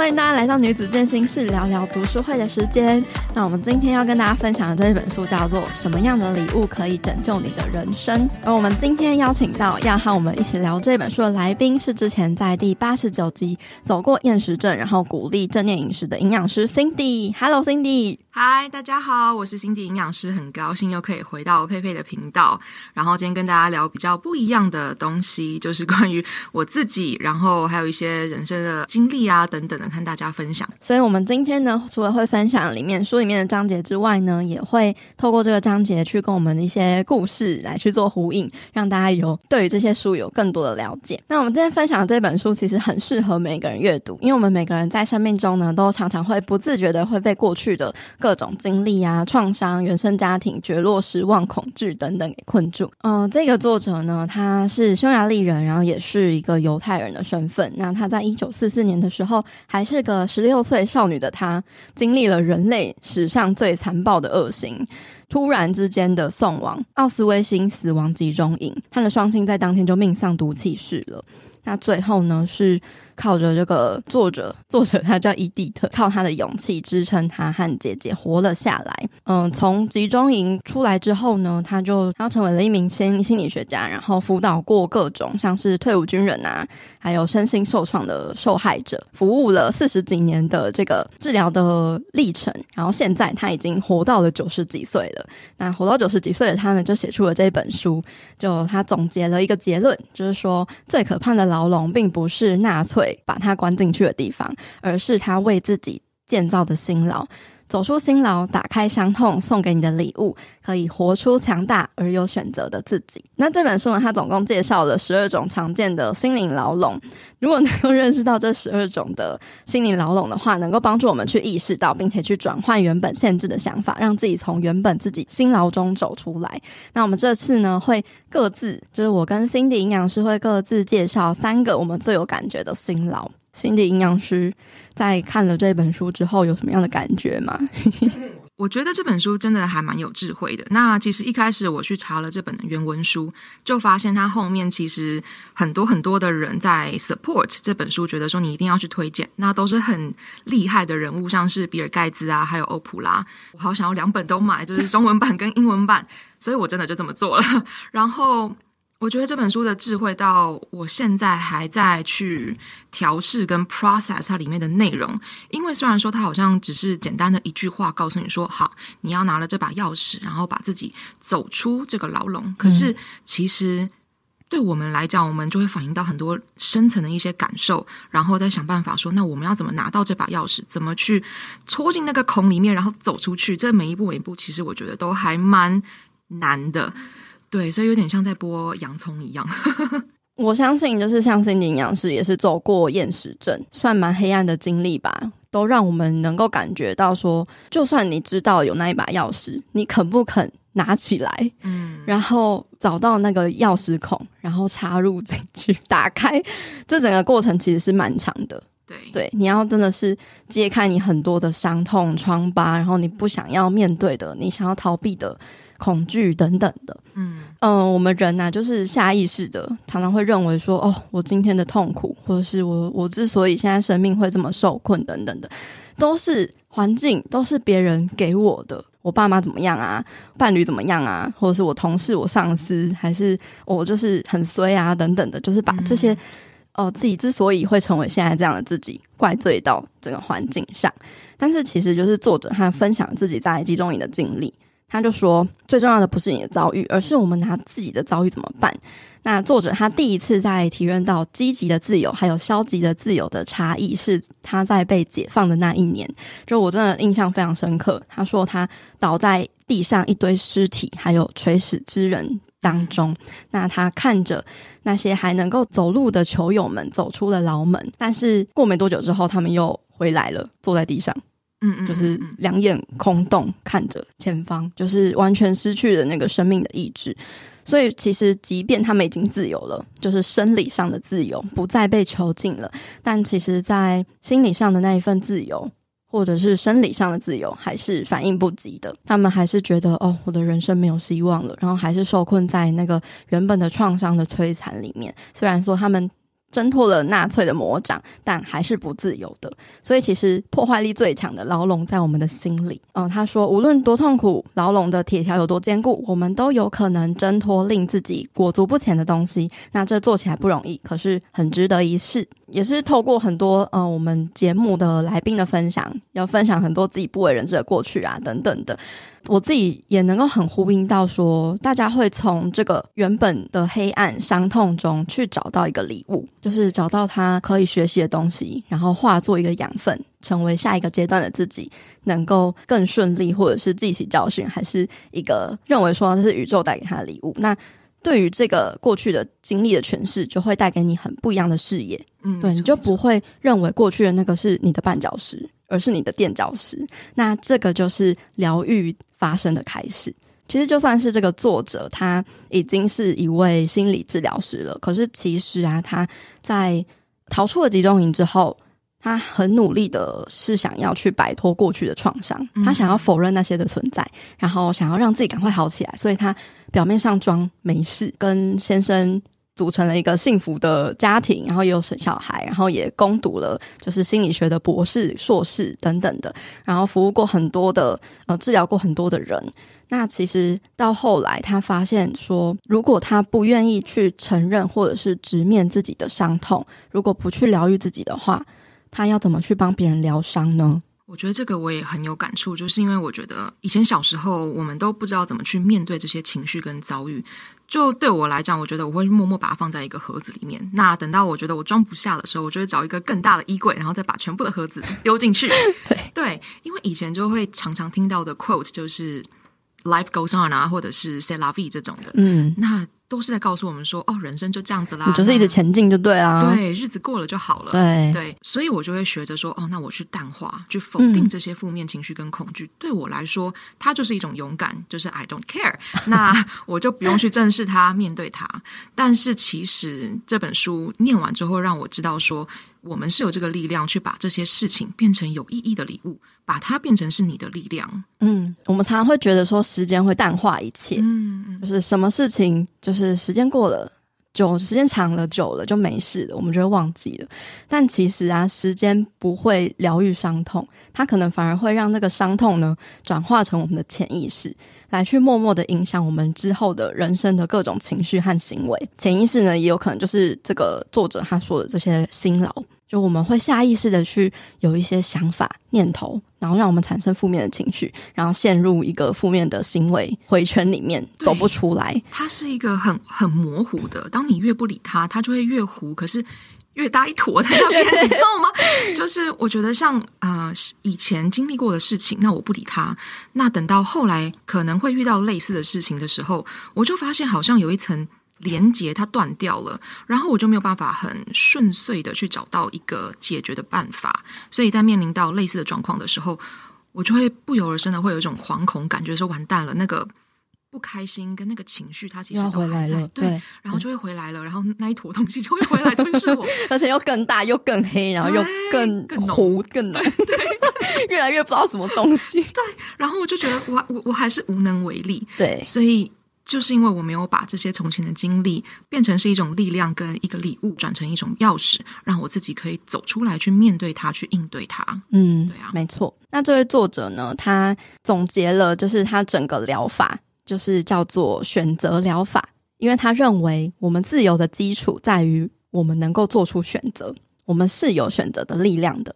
欢迎大家来到女子健心室聊聊读书会的时间。那我们今天要跟大家分享的这一本书叫做《什么样的礼物可以拯救你的人生》。而我们今天邀请到要和我们一起聊这本书的来宾是之前在第八十九集走过厌食症，然后鼓励正念饮食的营养师 Cindy。Hello，Cindy。嗨，大家好，我是 Cindy 营养师，很高兴又可以回到佩佩的频道。然后今天跟大家聊比较不一样的东西，就是关于我自己，然后还有一些人生的经历啊等等的，看大家分享。所以，我们今天呢，除了会分享里面书里面的章节之外呢，也会透过这个章节去跟我们的一些故事来去做呼应，让大家有对于这些书有更多的了解。那我们今天分享的这本书其实很适合每个人阅读，因为我们每个人在生命中呢，都常常会不自觉的会被过去的各种经历啊、创伤、原生家庭、绝落、失望、恐惧等等给困住。嗯、这个作者呢，他是匈牙利人，然后也是一个犹太人的身份。那他在一九四四年的时候，还是个十六岁少女的他，经历了人类史上最残暴的恶行，突然之间的送往奥斯威辛死亡集中营。他的双亲在当天就命丧毒气室了。那最后呢，是靠着这个作者，作者他叫伊蒂特，靠他的勇气支撑他和姐姐活了下来。嗯，从集中营出来之后呢，他就他成为了一名心心理学家，然后辅导过各种像是退伍军人啊，还有身心受创的受害者，服务了四十几年的这个治疗的历程。然后现在他已经活到了九十几岁了。那活到九十几岁的他呢，就写出了这本书，就他总结了一个结论，就是说最可怕的牢笼并不是纳粹。把他关进去的地方，而是他为自己建造的辛劳。走出辛劳，打开伤痛，送给你的礼物，可以活出强大而有选择的自己。那这本书呢，它总共介绍了十二种常见的心灵牢笼。如果能够认识到这十二种的心灵牢笼的话，能够帮助我们去意识到，并且去转换原本限制的想法，让自己从原本自己辛劳中走出来。那我们这次呢，会各自就是我跟 Cindy 营养师会各自介绍三个我们最有感觉的辛劳心牢。Cindy 营养师在看了这本书之后有什么样的感觉吗？我觉得这本书真的还蛮有智慧的。那其实一开始我去查了这本原文书，就发现它后面其实很多很多的人在 support 这本书，觉得说你一定要去推荐，那都是很厉害的人物，像是比尔盖茨啊，还有欧普拉。我好想要两本都买，就是中文版跟英文版，所以我真的就这么做了。然后。我觉得这本书的智慧到我现在还在去调试跟 process 它里面的内容，因为虽然说它好像只是简单的一句话告诉你说好，你要拿了这把钥匙，然后把自己走出这个牢笼，可是其实对我们来讲，我们就会反映到很多深层的一些感受，然后再想办法说，那我们要怎么拿到这把钥匙，怎么去戳进那个孔里面，然后走出去，这每一步每一步，其实我觉得都还蛮难的。对，所以有点像在剥洋葱一样。我相信，就是像 Cindy 营养师也是走过厌食症，算蛮黑暗的经历吧，都让我们能够感觉到说，就算你知道有那一把钥匙，你肯不肯拿起来，嗯，然后找到那个钥匙孔，然后插入进去，打开，这整个过程其实是蛮长的。对，对，你要真的是揭开你很多的伤痛疮疤，然后你不想要面对的，你想要逃避的。恐惧等等的，嗯嗯、呃，我们人呐、啊，就是下意识的，常常会认为说，哦，我今天的痛苦，或者是我我之所以现在生命会这么受困等等的，都是环境，都是别人给我的。我爸妈怎么样啊？伴侣怎么样啊？或者是我同事、我上司，还是我就是很衰啊？等等的，就是把这些，哦、嗯呃，自己之所以会成为现在这样的自己，怪罪到整个环境上。但是其实就是作者他分享自己在集中营的经历。他就说，最重要的不是你的遭遇，而是我们拿自己的遭遇怎么办。那作者他第一次在体验到积极的自由还有消极的自由的差异，是他在被解放的那一年。就我真的印象非常深刻。他说他倒在地上一堆尸体还有垂死之人当中，那他看着那些还能够走路的囚友们走出了牢门，但是过没多久之后，他们又回来了，坐在地上。嗯嗯，就是两眼空洞看着前方，就是完全失去了那个生命的意志。所以其实，即便他们已经自由了，就是生理上的自由，不再被囚禁了，但其实，在心理上的那一份自由，或者是生理上的自由，还是反应不及的。他们还是觉得，哦，我的人生没有希望了，然后还是受困在那个原本的创伤的摧残里面。虽然说他们。挣脱了纳粹的魔掌，但还是不自由的。所以，其实破坏力最强的牢笼在我们的心里。嗯，他说，无论多痛苦，牢笼的铁条有多坚固，我们都有可能挣脱令自己裹足不前的东西。那这做起来不容易，可是很值得一试。也是透过很多呃，我们节目的来宾的分享，要分享很多自己不为人知的过去啊，等等的。我自己也能够很呼应到说，大家会从这个原本的黑暗伤痛中去找到一个礼物，就是找到他可以学习的东西，然后化作一个养分，成为下一个阶段的自己，能够更顺利，或者是记起教训，还是一个认为说这是宇宙带给他的礼物。那对于这个过去的经历的诠释，就会带给你很不一样的视野。嗯，对，你就不会认为过去的那个是你的绊脚石，而是你的垫脚石。那这个就是疗愈发生的开始。其实就算是这个作者，他已经是一位心理治疗师了，可是其实啊，他在逃出了集中营之后。他很努力的是想要去摆脱过去的创伤，他想要否认那些的存在，然后想要让自己赶快好起来，所以他表面上装没事，跟先生组成了一个幸福的家庭，然后也有生小孩，然后也攻读了就是心理学的博士、硕士等等的，然后服务过很多的呃治疗过很多的人。那其实到后来，他发现说，如果他不愿意去承认或者是直面自己的伤痛，如果不去疗愈自己的话，他要怎么去帮别人疗伤呢？我觉得这个我也很有感触，就是因为我觉得以前小时候我们都不知道怎么去面对这些情绪跟遭遇。就对我来讲，我觉得我会默默把它放在一个盒子里面。那等到我觉得我装不下的时候，我就会找一个更大的衣柜，然后再把全部的盒子丢进去。对对，因为以前就会常常听到的 quote 就是。Life goes on 啊，或者是 say la vie 这种的，嗯，那都是在告诉我们说，哦，人生就这样子啦，你就是一直前进就对啊，对，日子过了就好了，对。对，所以我就会学着说，哦，那我去淡化，去否定这些负面情绪跟恐惧，嗯、对我来说，它就是一种勇敢，就是 I don't care，那我就不用去正视它，面对它。但是其实这本书念完之后，让我知道说。我们是有这个力量去把这些事情变成有意义的礼物，把它变成是你的力量。嗯，我们常常会觉得说时间会淡化一切，嗯，就是什么事情，就是时间过了，久时间长了久了就没事了，我们就会忘记了。但其实啊，时间不会疗愈伤痛，它可能反而会让那个伤痛呢转化成我们的潜意识。来去默默的影响我们之后的人生的各种情绪和行为，潜意识呢也有可能就是这个作者他说的这些辛劳，就我们会下意识的去有一些想法念头，然后让我们产生负面的情绪，然后陷入一个负面的行为回圈里面走不出来。它是一个很很模糊的，当你越不理它，它就会越糊。可是。越大一坨 在那边，你知道吗？就是我觉得像呃以前经历过的事情，那我不理他，那等到后来可能会遇到类似的事情的时候，我就发现好像有一层连接它断掉了，然后我就没有办法很顺遂的去找到一个解决的办法，所以在面临到类似的状况的时候，我就会不由而生的会有一种惶恐感觉，说完蛋了那个。不开心跟那个情绪，它其实都还在，对，对，然后就会回来了，然后那一坨东西就会回来吞噬我，而且又更大又更黑，然后又更更糊更浓，对，越来越不知道什么东西，对，然后我就觉得我我我还是无能为力，对，所以就是因为我没有把这些从前的经历变成是一种力量跟一个礼物，转成一种钥匙，让我自己可以走出来，去面对它，去应对它，嗯，对啊，没错。那这位作者呢，他总结了就是他整个疗法。就是叫做选择疗法，因为他认为我们自由的基础在于我们能够做出选择，我们是有选择的力量的。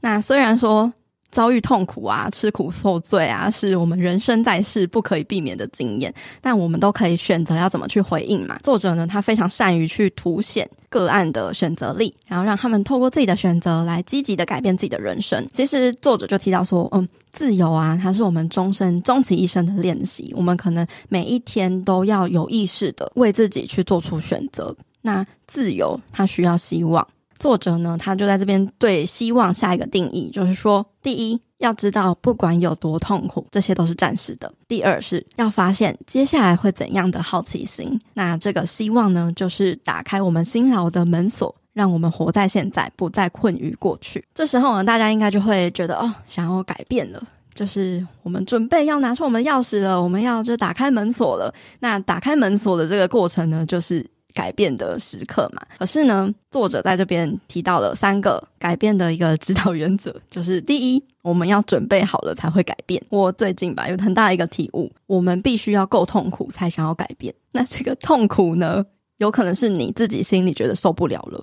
那虽然说遭遇痛苦啊、吃苦受罪啊，是我们人生在世不可以避免的经验，但我们都可以选择要怎么去回应嘛。作者呢，他非常善于去凸显个案的选择力，然后让他们透过自己的选择来积极的改变自己的人生。其实作者就提到说，嗯。自由啊，它是我们终身、终其一生的练习。我们可能每一天都要有意识的为自己去做出选择。那自由，它需要希望。作者呢，他就在这边对希望下一个定义，就是说，第一，要知道不管有多痛苦，这些都是暂时的；第二，是要发现接下来会怎样的好奇心。那这个希望呢，就是打开我们辛劳的门锁。让我们活在现在，不再困于过去。这时候呢，大家应该就会觉得哦，想要改变了，就是我们准备要拿出我们的钥匙了，我们要就打开门锁了。那打开门锁的这个过程呢，就是改变的时刻嘛。可是呢，作者在这边提到了三个改变的一个指导原则，就是第一，我们要准备好了才会改变。我最近吧有很大的一个体悟，我们必须要够痛苦才想要改变。那这个痛苦呢，有可能是你自己心里觉得受不了了，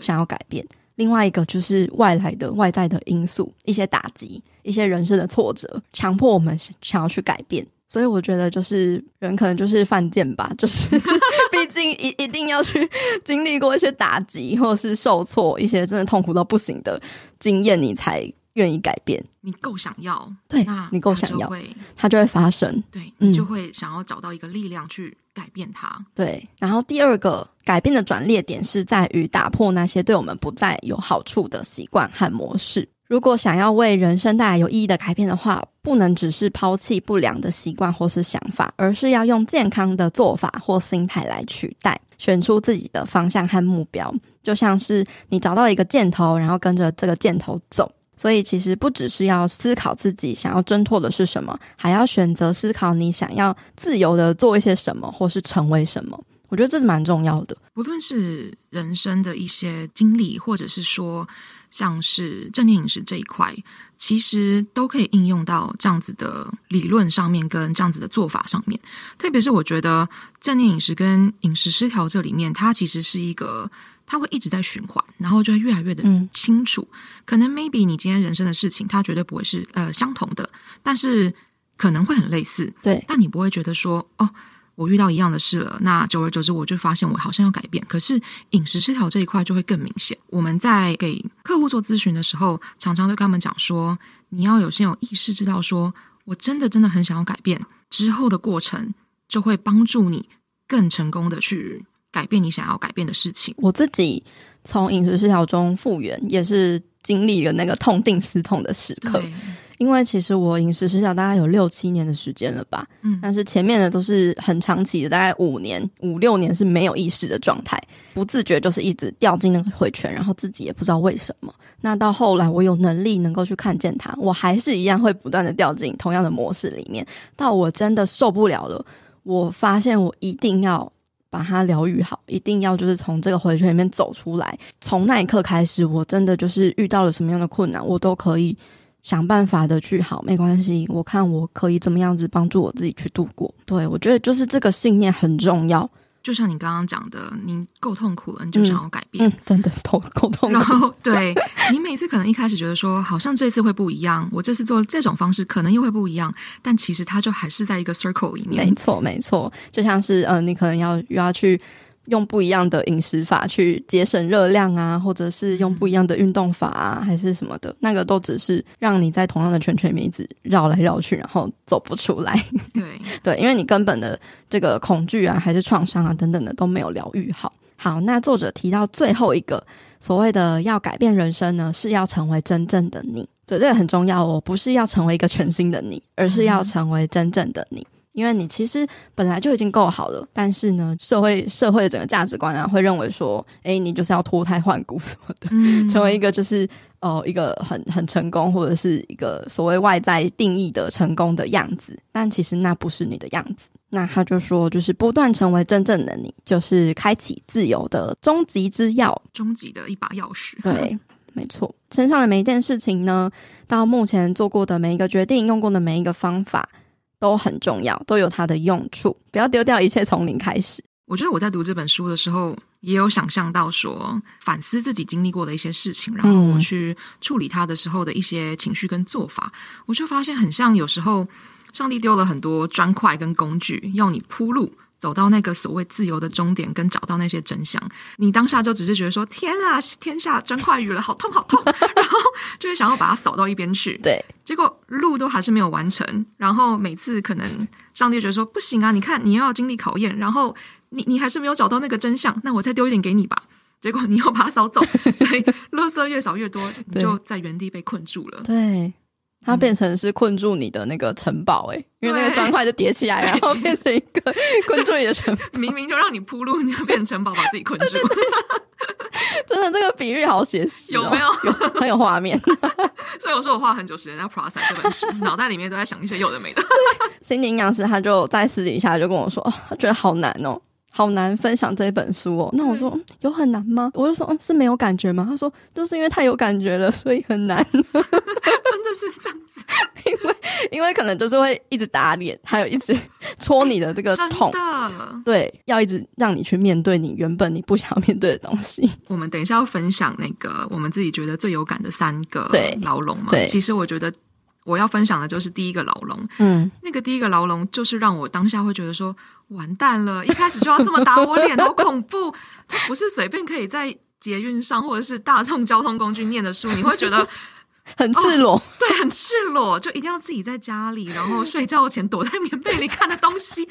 想要改变。另外一个就是外来的外在的因素，一些打击，一些人生的挫折，强迫我们想要去改变。所以我觉得，就是人可能就是犯贱吧，就是毕 竟一一定要去 经历过一些打击，或者是受挫，一些真的痛苦到不行的经验，你才愿意改变。你够想要，对，那你够想要，它就会，它就会发生。对，你就会想要找到一个力量去改变它。嗯、对，然后第二个改变的转捩点是在于打破那些对我们不再有好处的习惯和模式。如果想要为人生带来有意义的改变的话，不能只是抛弃不良的习惯或是想法，而是要用健康的做法或心态来取代，选出自己的方向和目标。就像是你找到了一个箭头，然后跟着这个箭头走。所以，其实不只是要思考自己想要挣脱的是什么，还要选择思考你想要自由的做一些什么，或是成为什么。我觉得这是蛮重要的。不论是人生的一些经历，或者是说，像是正念饮食这一块，其实都可以应用到这样子的理论上面，跟这样子的做法上面。特别是我觉得正念饮食跟饮食失调这里面，它其实是一个，它会一直在循环，然后就会越来越的清楚。嗯、可能 maybe 你今天人生的事情，它绝对不会是呃相同的，但是可能会很类似。对，但你不会觉得说哦。我遇到一样的事了，那久而久之，我就发现我好像要改变。可是饮食失调这一块就会更明显。我们在给客户做咨询的时候，常常就跟他们讲说，你要有先有意识，知道说我真的真的很想要改变，之后的过程就会帮助你更成功的去改变你想要改变的事情。我自己从饮食失调中复原，也是经历了那个痛定思痛的时刻。因为其实我饮食失调大概有六七年的时间了吧，嗯，但是前面的都是很长期的，大概五年、五六年是没有意识的状态，不自觉就是一直掉进那个回圈，然后自己也不知道为什么。那到后来我有能力能够去看见它，我还是一样会不断的掉进同样的模式里面。到我真的受不了了，我发现我一定要把它疗愈好，一定要就是从这个回圈里面走出来。从那一刻开始，我真的就是遇到了什么样的困难，我都可以。想办法的去好，没关系。我看我可以怎么样子帮助我自己去度过。对，我觉得就是这个信念很重要。就像你刚刚讲的，你够痛苦了，你就想要改变，嗯嗯、真的是够痛苦。然后，对你每次可能一开始觉得说，好像这次会不一样，我这次做这种方式可能又会不一样，但其实它就还是在一个 circle 里面。没错，没错，就像是嗯、呃，你可能要又要去。用不一样的饮食法去节省热量啊，或者是用不一样的运动法啊，还是什么的，那个都只是让你在同样的圈圈里面一直绕来绕去，然后走不出来。对 对，因为你根本的这个恐惧啊，还是创伤啊等等的都没有疗愈好。好，那作者提到最后一个所谓的要改变人生呢，是要成为真正的你。这这个很重要哦，不是要成为一个全新的你，而是要成为真正的你。因为你其实本来就已经够好了，但是呢，社会社会的整个价值观啊，会认为说，诶，你就是要脱胎换骨什么的，嗯、成为一个就是呃一个很很成功，或者是一个所谓外在定义的成功的样子。但其实那不是你的样子。那他就说，就是不断成为真正的你，就是开启自由的终极之钥，终极的一把钥匙。对，没错。身上的每一件事情呢，到目前做过的每一个决定，用过的每一个方法。都很重要，都有它的用处。不要丢掉一切，从零开始。我觉得我在读这本书的时候，也有想象到说，反思自己经历过的一些事情，然后我去处理它的时候的一些情绪跟做法，我就发现很像有时候上帝丢了很多砖块跟工具，要你铺路。走到那个所谓自由的终点，跟找到那些真相，你当下就只是觉得说：“天啊，天下真快雨了，好痛好痛！”然后就会想要把它扫到一边去。对，结果路都还是没有完成。然后每次可能上帝觉得说：“不行啊，你看你又要经历考验，然后你你还是没有找到那个真相，那我再丢一点给你吧。”结果你又把它扫走，所以垃圾越扫越多，你就在原地被困住了。对。它变成是困住你的那个城堡，诶，因为那个砖块就叠起来，然后变成一个困住你的城堡。明明就让你铺路，你就变成城堡，把自己困住。真的，这个比喻好写实，有没有？有很有画面。所以我说我花很久时间在 process 这本书，脑袋里面都在想一些有的没的。心理营养师他就在私底下就跟我说，他觉得好难哦。好难分享这本书哦。那我说、嗯、有很难吗？我就说嗯，是没有感觉吗？他说就是因为太有感觉了，所以很难。真的是这样子，因为因为可能就是会一直打脸，还有一直戳你的这个 痛。的对，要一直让你去面对你原本你不想面对的东西。我们等一下要分享那个我们自己觉得最有感的三个牢笼嘛。对，其实我觉得。我要分享的就是第一个牢笼，嗯，那个第一个牢笼就是让我当下会觉得说完蛋了，一开始就要这么打我脸，好恐怖！这不是随便可以在捷运上或者是大众交通工具念的书，你会觉得 很赤裸，哦，对，很赤裸，就一定要自己在家里，然后睡觉前躲在棉被里看的东西。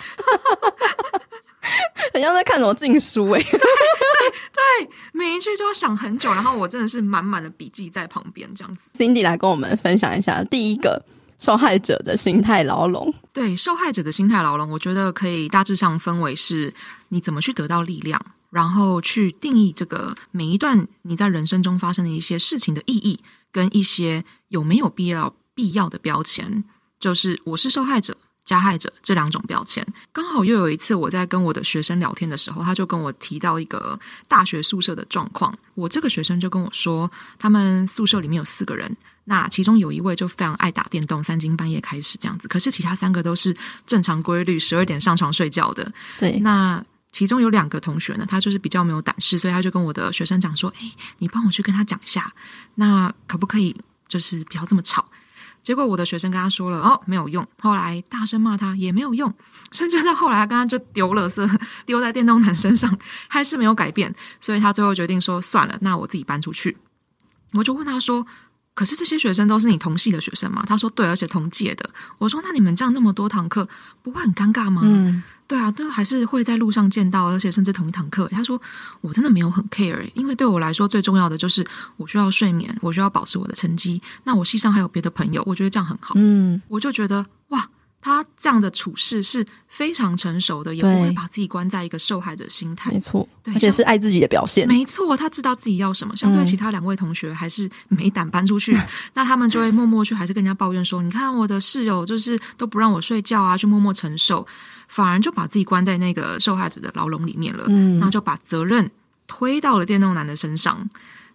很像在看什么禁书诶、欸，对对对，每一句都要想很久，然后我真的是满满的笔记在旁边这样子。Cindy 来跟我们分享一下第一个受害者的心态牢笼。对，受害者的心态牢笼，我觉得可以大致上分为是你怎么去得到力量，然后去定义这个每一段你在人生中发生的一些事情的意义，跟一些有没有必要必要的标签，就是我是受害者。加害者这两种标签，刚好又有一次我在跟我的学生聊天的时候，他就跟我提到一个大学宿舍的状况。我这个学生就跟我说，他们宿舍里面有四个人，那其中有一位就非常爱打电动，三更半夜开始这样子。可是其他三个都是正常规律，十二点上床睡觉的。对，那其中有两个同学呢，他就是比较没有胆识，所以他就跟我的学生讲说：“诶，你帮我去跟他讲一下，那可不可以就是不要这么吵？”结果我的学生跟他说了哦，没有用。后来大声骂他也没有用，甚至到后来刚刚就丢垃圾 丢在电动男身上，还是没有改变。所以他最后决定说算了，那我自己搬出去。我就问他说：“可是这些学生都是你同系的学生吗？”他说：“对，而且同届的。”我说：“那你们这样那么多堂课，不会很尴尬吗？”嗯。对啊，都还是会在路上见到，而且甚至同一堂课。他说：“我真的没有很 care，因为对我来说最重要的就是我需要睡眠，我需要保持我的成绩。那我系上还有别的朋友，我觉得这样很好。”嗯，我就觉得哇。他这样的处事是非常成熟的，也不会把自己关在一个受害者心态。没错，而且是爱自己的表现。没错，他知道自己要什么。相对其他两位同学，还是没胆搬出去，嗯、那他们就会默默去，还是跟人家抱怨说：“你看我的室友就是都不让我睡觉啊，就默默承受，反而就把自己关在那个受害者的牢笼里面了。”嗯，然后就把责任推到了电动男的身上。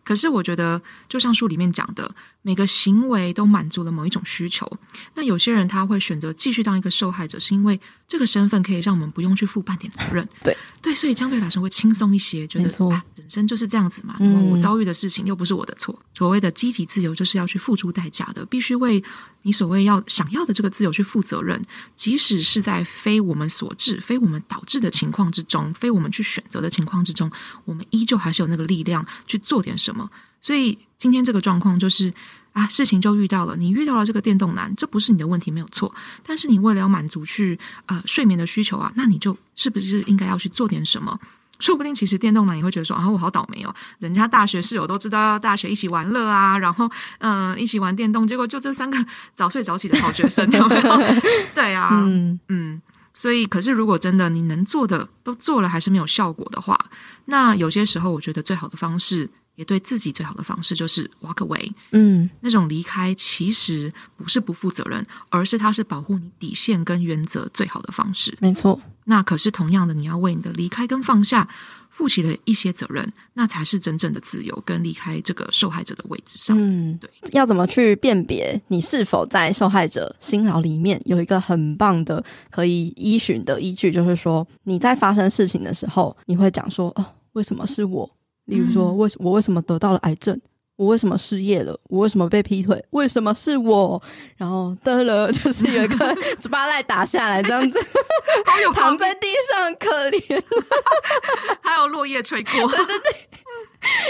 可是我觉得，就像书里面讲的，每个行为都满足了某一种需求。那有些人他会选择继续当一个受害者，是因为这个身份可以让我们不用去负半点责任。对对，所以相对来说会轻松一些，觉得啊，人生就是这样子嘛。嗯，我遭遇的事情又不是我的错。所谓的积极自由，就是要去付出代价的，必须为你所谓要想要的这个自由去负责任，即使是在非我们所致、非我们导致的情况之中，非我们去选择的情况之中，我们依旧还是有那个力量去做点什么。所以今天这个状况就是啊，事情就遇到了，你遇到了这个电动男，这不是你的问题，没有错。但是你为了要满足去呃睡眠的需求啊，那你就是不是应该要去做点什么？说不定其实电动男也会觉得说啊，我好倒霉哦，人家大学室友都知道要大学一起玩乐啊，然后嗯、呃、一起玩电动，结果就这三个 早睡早起的好学生，有没有？对啊，嗯嗯。所以，可是如果真的你能做的都做了，还是没有效果的话，那有些时候我觉得最好的方式。也对自己最好的方式就是 walk away，嗯，那种离开其实不是不负责任，而是它是保护你底线跟原则最好的方式。没错，那可是同样的，你要为你的离开跟放下负起了一些责任，那才是真正的自由跟离开这个受害者的位置上。嗯，对，要怎么去辨别你是否在受害者心牢里面？有一个很棒的可以依循的依据，就是说你在发生事情的时候，你会讲说：“哦，为什么是我？”例如说，为什我为什么得到了癌症？我为什么失业了？我为什么被劈腿？为什么是我？然后得了，就是有一个 spotlight 打下来，这样子，躺在地上可怜，还有落叶吹过，对对对。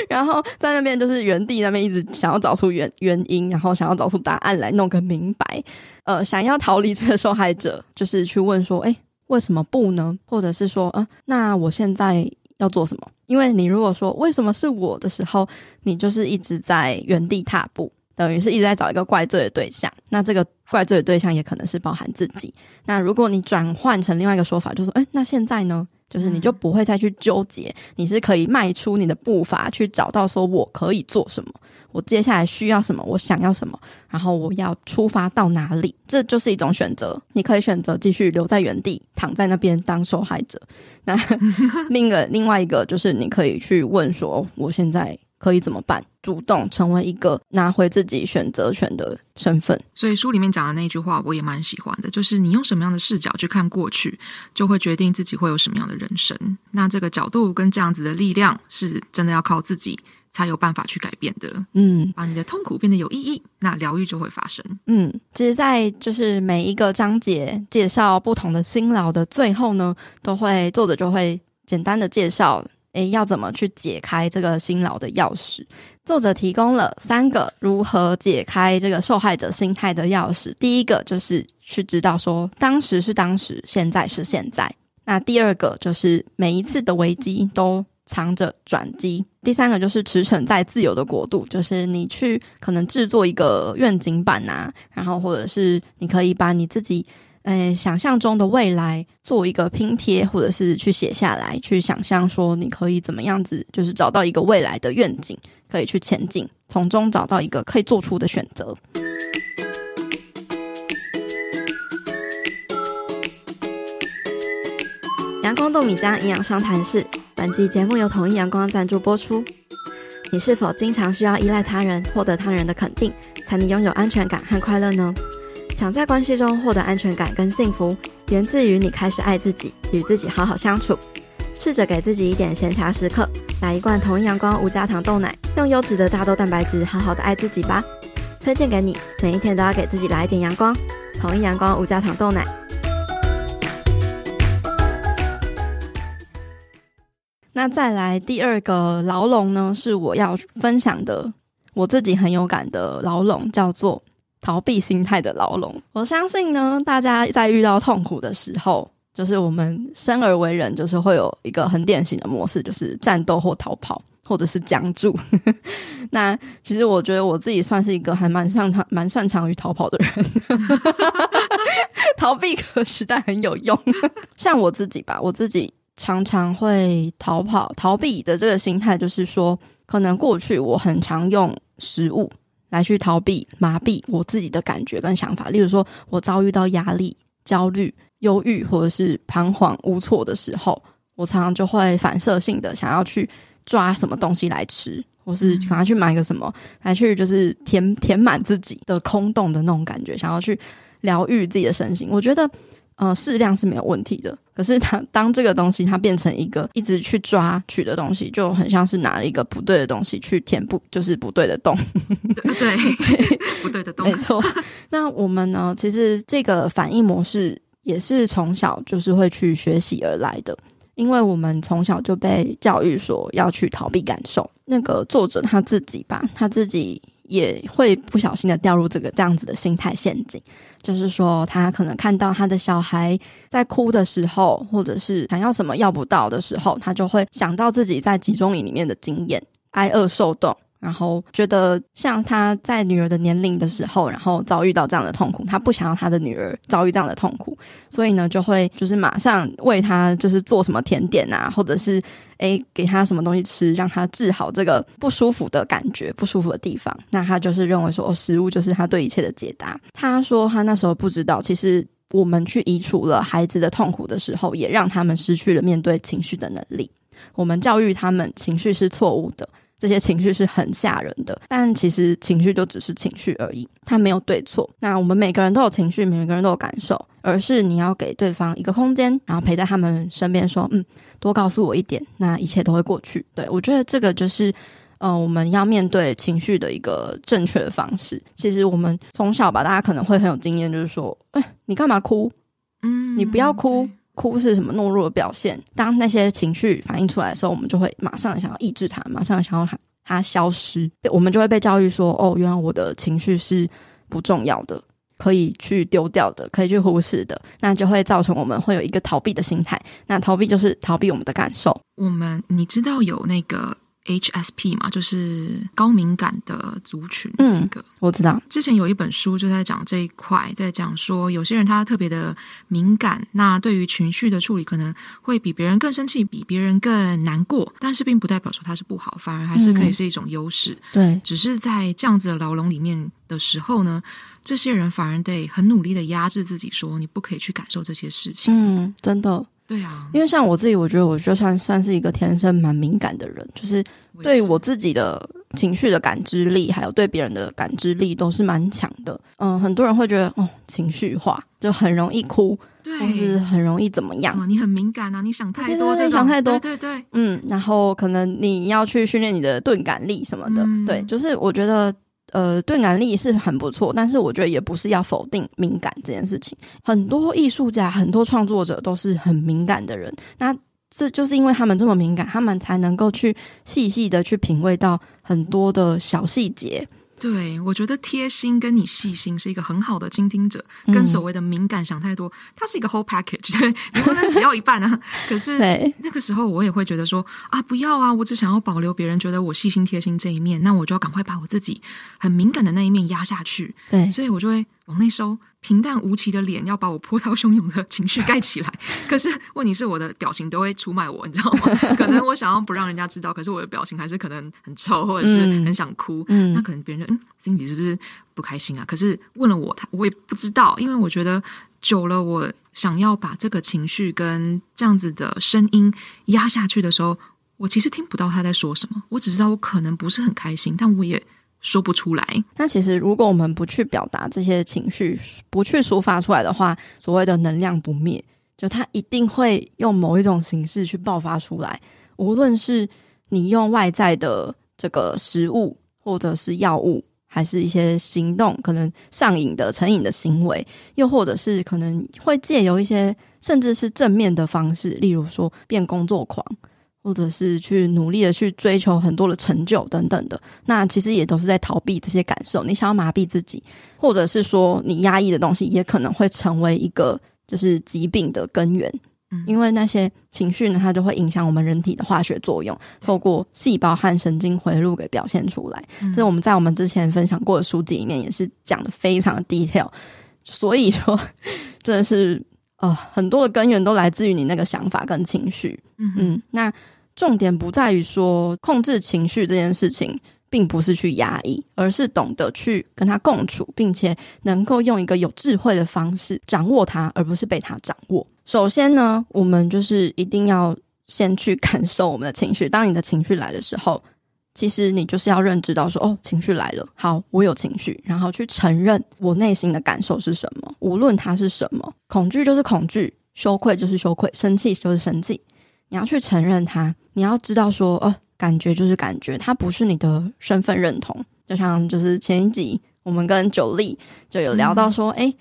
然后在那边就是原地那边一直想要找出原原因，然后想要找出答案来弄个明白。呃，想要逃离这个受害者，就是去问说，哎，为什么不呢？或者是说，呃，那我现在。要做什么？因为你如果说为什么是我的时候，你就是一直在原地踏步，等于是一直在找一个怪罪的对象。那这个怪罪的对象也可能是包含自己。那如果你转换成另外一个说法，就说，哎，那现在呢？就是你就不会再去纠结，你是可以迈出你的步伐去找到说我可以做什么，我接下来需要什么，我想要什么，然后我要出发到哪里，这就是一种选择。你可以选择继续留在原地，躺在那边当受害者。那 另一个另外一个就是你可以去问说，我现在。可以怎么办？主动成为一个拿回自己选择权的身份。所以书里面讲的那句话，我也蛮喜欢的，就是你用什么样的视角去看过去，就会决定自己会有什么样的人生。那这个角度跟这样子的力量，是真的要靠自己才有办法去改变的。嗯，把你的痛苦变得有意义，那疗愈就会发生。嗯，其实，在就是每一个章节介绍不同的辛劳的最后呢，都会作者就会简单的介绍。诶，要怎么去解开这个辛劳的钥匙？作者提供了三个如何解开这个受害者心态的钥匙。第一个就是去知道说，当时是当时，现在是现在。那第二个就是每一次的危机都藏着转机。第三个就是驰骋在自由的国度，就是你去可能制作一个愿景板啊，然后或者是你可以把你自己。诶，想象中的未来做一个拼贴，或者是去写下来，去想象说你可以怎么样子，就是找到一个未来的愿景，可以去前进，从中找到一个可以做出的选择。阳光豆米浆营养商谈室，本集节目由统一阳光赞助播出。你是否经常需要依赖他人，获得他人的肯定，才能拥有安全感和快乐呢？想在关系中获得安全感跟幸福，源自于你开始爱自己，与自己好好相处。试着给自己一点闲暇时刻，来一罐统一阳光无加糖豆奶，用优质的大豆蛋白质好好的爱自己吧。推荐给你，每一天都要给自己来一点阳光。统一阳光无加糖豆奶。那再来第二个牢笼呢，是我要分享的，我自己很有感的牢笼，叫做。逃避心态的牢笼，我相信呢，大家在遇到痛苦的时候，就是我们生而为人，就是会有一个很典型的模式，就是战斗或逃跑，或者是僵住。那其实我觉得我自己算是一个还蛮擅长、蛮擅长于逃跑的人，逃避可实但很有用。像我自己吧，我自己常常会逃跑、逃避的这个心态，就是说，可能过去我很常用食物。来去逃避、麻痹我自己的感觉跟想法。例如说，我遭遇到压力、焦虑、忧郁，或者是彷徨无措的时候，我常常就会反射性的想要去抓什么东西来吃，或是赶快去买个什么来去，就是填填满自己的空洞的那种感觉，想要去疗愈自己的身心。我觉得。呃，适量是没有问题的。可是它当这个东西它变成一个一直去抓取的东西，就很像是拿了一个不对的东西去填补，就是不对的洞。对，对，不对的洞。没错。那我们呢？其实这个反应模式也是从小就是会去学习而来的，因为我们从小就被教育说要去逃避感受。那个作者他自己吧，他自己。也会不小心的掉入这个这样子的心态陷阱，就是说他可能看到他的小孩在哭的时候，或者是想要什么要不到的时候，他就会想到自己在集中营里面的经验，挨饿受冻。然后觉得像他在女儿的年龄的时候，然后遭遇到这样的痛苦，他不想要他的女儿遭遇这样的痛苦，所以呢，就会就是马上为他就是做什么甜点啊，或者是诶给他什么东西吃，让他治好这个不舒服的感觉、不舒服的地方。那他就是认为说，哦，食物就是他对一切的解答。他说他那时候不知道，其实我们去移除了孩子的痛苦的时候，也让他们失去了面对情绪的能力。我们教育他们情绪是错误的。这些情绪是很吓人的，但其实情绪就只是情绪而已，它没有对错。那我们每个人都有情绪，每个人都有感受，而是你要给对方一个空间，然后陪在他们身边，说：“嗯，多告诉我一点，那一切都会过去。”对，我觉得这个就是，呃，我们要面对情绪的一个正确的方式。其实我们从小吧，大家可能会很有经验，就是说：“哎，你干嘛哭？嗯，你不要哭。”哭是什么懦弱的表现？当那些情绪反映出来的时候，我们就会马上想要抑制它，马上想要它它消失。我们就会被教育说：“哦，原来我的情绪是不重要的，可以去丢掉的，可以去忽视的。”那就会造成我们会有一个逃避的心态。那逃避就是逃避我们的感受。我们你知道有那个 HSP 嘛，就是高敏感的族群。这个、嗯、我知道，之前有一本书就在讲这一块，在讲说有些人他特别的敏感，那对于情绪的处理可能会比别人更生气，比别人更难过，但是并不代表说他是不好，反而还是可以是一种优势。嗯、对，只是在这样子的牢笼里面的时候呢，这些人反而得很努力的压制自己，说你不可以去感受这些事情。嗯，真的。对啊，因为像我自己，我觉得我就算算是一个天生蛮敏感的人，就是对我自己的情绪的感知力，还有对别人的感知力都是蛮强的。嗯，很多人会觉得哦，情绪化就很容易哭，对，或是很容易怎么样？么你很敏感啊，你想太多，你想太多，对对对，嗯，然后可能你要去训练你的钝感力什么的，嗯、对，就是我觉得。呃，对能力是很不错，但是我觉得也不是要否定敏感这件事情。很多艺术家、很多创作者都是很敏感的人，那这就是因为他们这么敏感，他们才能够去细细的去品味到很多的小细节。对，我觉得贴心跟你细心是一个很好的倾听者，跟所谓的敏感想太多，它是一个 whole package，对，你不能只要一半啊。可是那个时候我也会觉得说啊，不要啊，我只想要保留别人觉得我细心贴心这一面，那我就要赶快把我自己很敏感的那一面压下去。对，所以我就会往内收。平淡无奇的脸要把我波涛汹涌的情绪盖起来，可是问题是我的表情都会出卖我，你知道吗？可能我想要不让人家知道，可是我的表情还是可能很臭，或者是很想哭。嗯，那可能别人就嗯，心里是不是不开心啊？可是问了我，他我也不知道，因为我觉得久了，我想要把这个情绪跟这样子的声音压下去的时候，我其实听不到他在说什么，我只知道我可能不是很开心，但我也。说不出来。那其实，如果我们不去表达这些情绪，不去抒发出来的话，所谓的能量不灭，就它一定会用某一种形式去爆发出来。无论是你用外在的这个食物，或者是药物，还是一些行动，可能上瘾的、成瘾的行为，又或者是可能会借由一些甚至是正面的方式，例如说变工作狂。或者是去努力的去追求很多的成就等等的，那其实也都是在逃避这些感受。你想要麻痹自己，或者是说你压抑的东西，也可能会成为一个就是疾病的根源。嗯，因为那些情绪呢，它就会影响我们人体的化学作用，透过细胞和神经回路给表现出来。这是我们在我们之前分享过的书籍里面也是讲的非常的 detail。所以说，真的是呃很多的根源都来自于你那个想法跟情绪。嗯嗯，那。重点不在于说控制情绪这件事情，并不是去压抑，而是懂得去跟他共处，并且能够用一个有智慧的方式掌握它，而不是被它掌握。首先呢，我们就是一定要先去感受我们的情绪。当你的情绪来的时候，其实你就是要认知到说，哦，情绪来了，好，我有情绪，然后去承认我内心的感受是什么，无论它是什么，恐惧就是恐惧，羞愧就是羞愧，生气就是生气。你要去承认它，你要知道说，呃，感觉就是感觉，它不是你的身份认同。就像就是前一集我们跟九力就有聊到说，哎、嗯，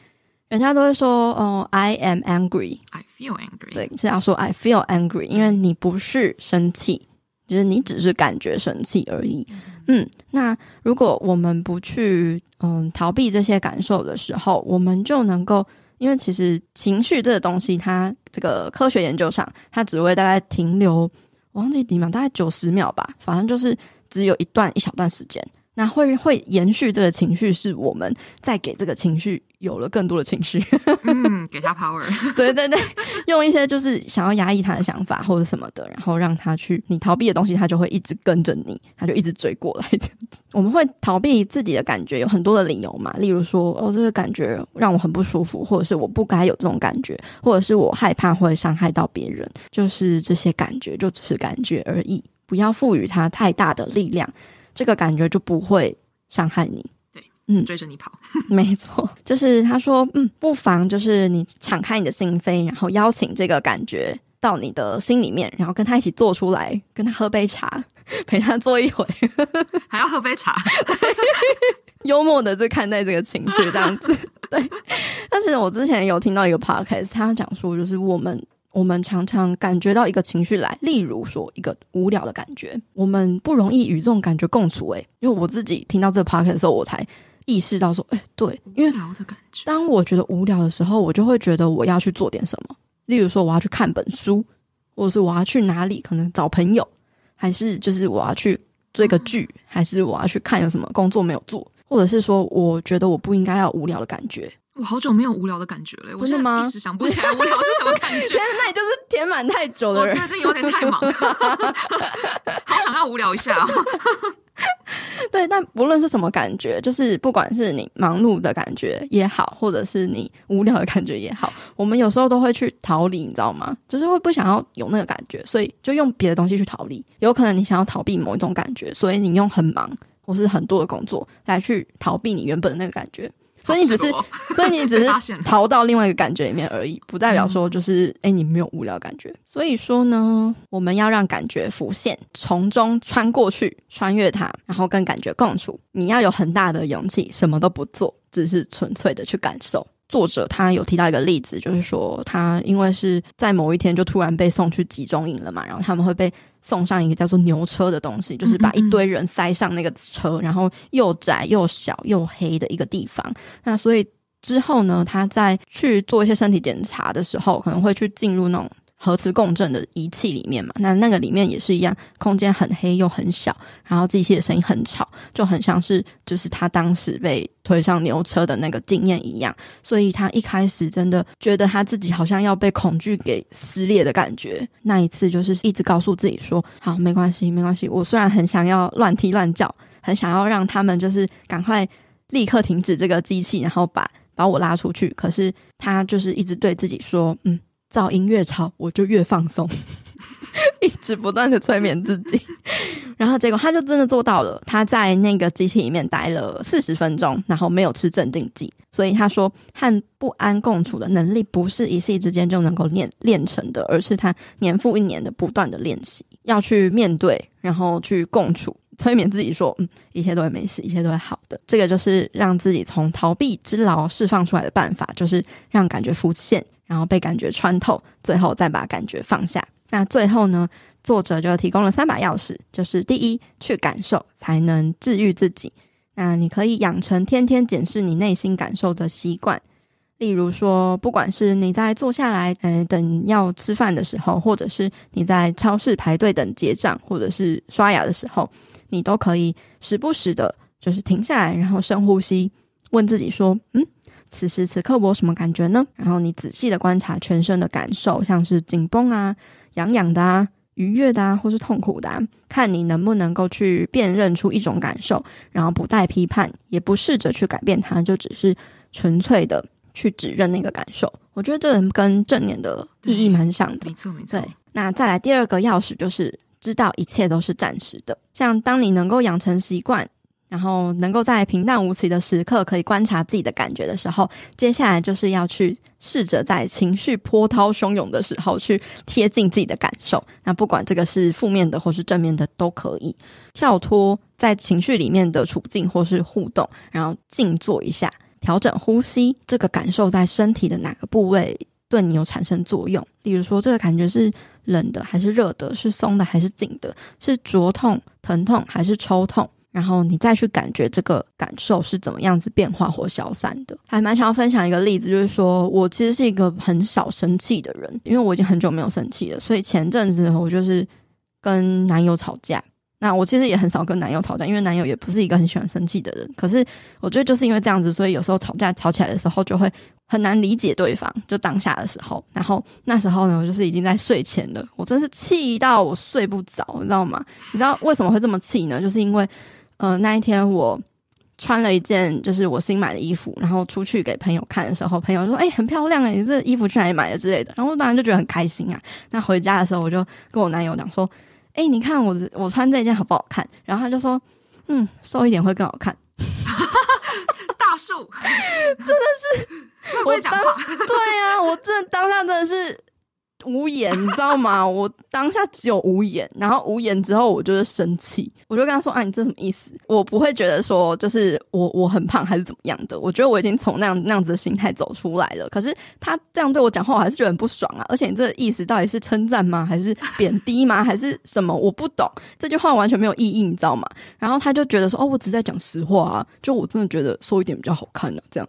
人家都会说，哦，I am angry，I feel angry，对，是要说 I feel angry，因为你不是生气，就是你只是感觉生气而已。嗯，嗯，那如果我们不去嗯逃避这些感受的时候，我们就能够。因为其实情绪这个东西，它这个科学研究上，它只会大概停留，忘记几秒，大概九十秒吧，反正就是只有一段一小段时间。那会会延续这个情绪，是我们在给这个情绪有了更多的情绪，嗯，给他 power，对对对，用一些就是想要压抑他的想法或者什么的，然后让他去你逃避的东西，他就会一直跟着你，他就一直追过来这样子。我们会逃避自己的感觉，有很多的理由嘛，例如说，哦，这个感觉让我很不舒服，或者是我不该有这种感觉，或者是我害怕会伤害到别人，就是这些感觉就只是感觉而已，不要赋予它太大的力量。这个感觉就不会伤害你，对，嗯，追着你跑，没错，就是他说，嗯，不妨就是你敞开你的心扉，然后邀请这个感觉到你的心里面，然后跟他一起做出来，跟他喝杯茶，陪他坐一回，还要喝杯茶，幽默的在看待这个情绪，这样子，对。但是我之前有听到一个 podcast，他讲说，就是我们。我们常常感觉到一个情绪来，例如说一个无聊的感觉，我们不容易与这种感觉共处。诶，因为我自己听到这个 podcast 的时候，我才意识到说，诶，对，因为无聊的感觉。当我觉得无聊的时候，我就会觉得我要去做点什么，例如说我要去看本书，或者是我要去哪里，可能找朋友，还是就是我要去追个剧，还是我要去看有什么工作没有做，或者是说我觉得我不应该要无聊的感觉。我好久没有无聊的感觉了，真的吗？一时想不起来无聊是什么感觉。天，那你就是填满太久的人，我最近有点太忙，好想要无聊一下哦。对，但不论是什么感觉，就是不管是你忙碌的感觉也好，或者是你无聊的感觉也好，我们有时候都会去逃离，你知道吗？就是会不想要有那个感觉，所以就用别的东西去逃离。有可能你想要逃避某一种感觉，所以你用很忙或是很多的工作来去逃避你原本的那个感觉。所以你只是，所以你只是 逃到另外一个感觉里面而已，不代表说就是哎、欸，你没有无聊感觉。所以说呢，我们要让感觉浮现，从中穿过去，穿越它，然后跟感觉共处。你要有很大的勇气，什么都不做，只是纯粹的去感受。作者他有提到一个例子，就是说他因为是在某一天就突然被送去集中营了嘛，然后他们会被送上一个叫做牛车的东西，就是把一堆人塞上那个车，然后又窄又小又黑的一个地方。那所以之后呢，他在去做一些身体检查的时候，可能会去进入那种。核磁共振的仪器里面嘛，那那个里面也是一样，空间很黑又很小，然后机器的声音很吵，就很像是就是他当时被推上牛车的那个经验一样。所以他一开始真的觉得他自己好像要被恐惧给撕裂的感觉。那一次就是一直告诉自己说：“好，没关系，没关系。”我虽然很想要乱踢乱叫，很想要让他们就是赶快立刻停止这个机器，然后把把我拉出去，可是他就是一直对自己说：“嗯。”噪音越吵，我就越放松，一直不断的催眠自己，然后结果他就真的做到了。他在那个机器里面待了四十分钟，然后没有吃镇静剂。所以他说，和不安共处的能力不是一夕之间就能够练练成的，而是他年复一年的不断的练习，要去面对，然后去共处，催眠自己说，嗯，一切都会没事，一切都会好的。这个就是让自己从逃避之牢释放出来的办法，就是让感觉浮现。然后被感觉穿透，最后再把感觉放下。那最后呢，作者就提供了三把钥匙，就是第一，去感受才能治愈自己。那你可以养成天天检视你内心感受的习惯。例如说，不管是你在坐下来，呃，等要吃饭的时候，或者是你在超市排队等结账，或者是刷牙的时候，你都可以时不时的，就是停下来，然后深呼吸，问自己说：“嗯。”此时此刻我有什么感觉呢？然后你仔细的观察全身的感受，像是紧绷啊、痒痒的啊、愉悦的啊，或是痛苦的啊，看你能不能够去辨认出一种感受，然后不带批判，也不试着去改变它，就只是纯粹的去指认那个感受。我觉得这人跟正念的意义蛮像的。没错，没错。那再来第二个钥匙就是知道一切都是暂时的。像当你能够养成习惯。然后能够在平淡无奇的时刻可以观察自己的感觉的时候，接下来就是要去试着在情绪波涛汹涌的时候去贴近自己的感受。那不管这个是负面的或是正面的都可以，跳脱在情绪里面的处境或是互动，然后静坐一下，调整呼吸。这个感受在身体的哪个部位对你有产生作用？例如说，这个感觉是冷的还是热的？是松的还是紧的？是灼痛、疼痛还是抽痛？然后你再去感觉这个感受是怎么样子变化或消散的，还蛮想要分享一个例子，就是说我其实是一个很少生气的人，因为我已经很久没有生气了，所以前阵子我就是跟男友吵架。那我其实也很少跟男友吵架，因为男友也不是一个很喜欢生气的人。可是我觉得就是因为这样子，所以有时候吵架吵起来的时候就会很难理解对方，就当下的时候。然后那时候呢，我就是已经在睡前了，我真是气到我睡不着，你知道吗？你知道为什么会这么气呢？就是因为。呃，那一天我穿了一件就是我新买的衣服，然后出去给朋友看的时候，朋友说：“哎、很漂亮哎，你这衣服去哪里买的之类的。”然后我当然就觉得很开心啊。那回家的时候，我就跟我男友讲说：“哎、你看我我穿这件好不好看？”然后他就说：“嗯，瘦一点会更好看。”大树真的是，我当 对啊，我这当下真的是。无言，你知道吗？我当下只有无言，然后无言之后，我就是生气，我就跟他说：“啊，你这什么意思？”我不会觉得说，就是我我很胖还是怎么样的。我觉得我已经从那样那样子的心态走出来了。可是他这样对我讲话，我还是觉得很不爽啊！而且你这个意思到底是称赞吗？还是贬低吗？还是什么？我不懂。这句话完全没有意义，你知道吗？然后他就觉得说：“哦，我只是在讲实话啊，就我真的觉得瘦一点比较好看呢、”这样，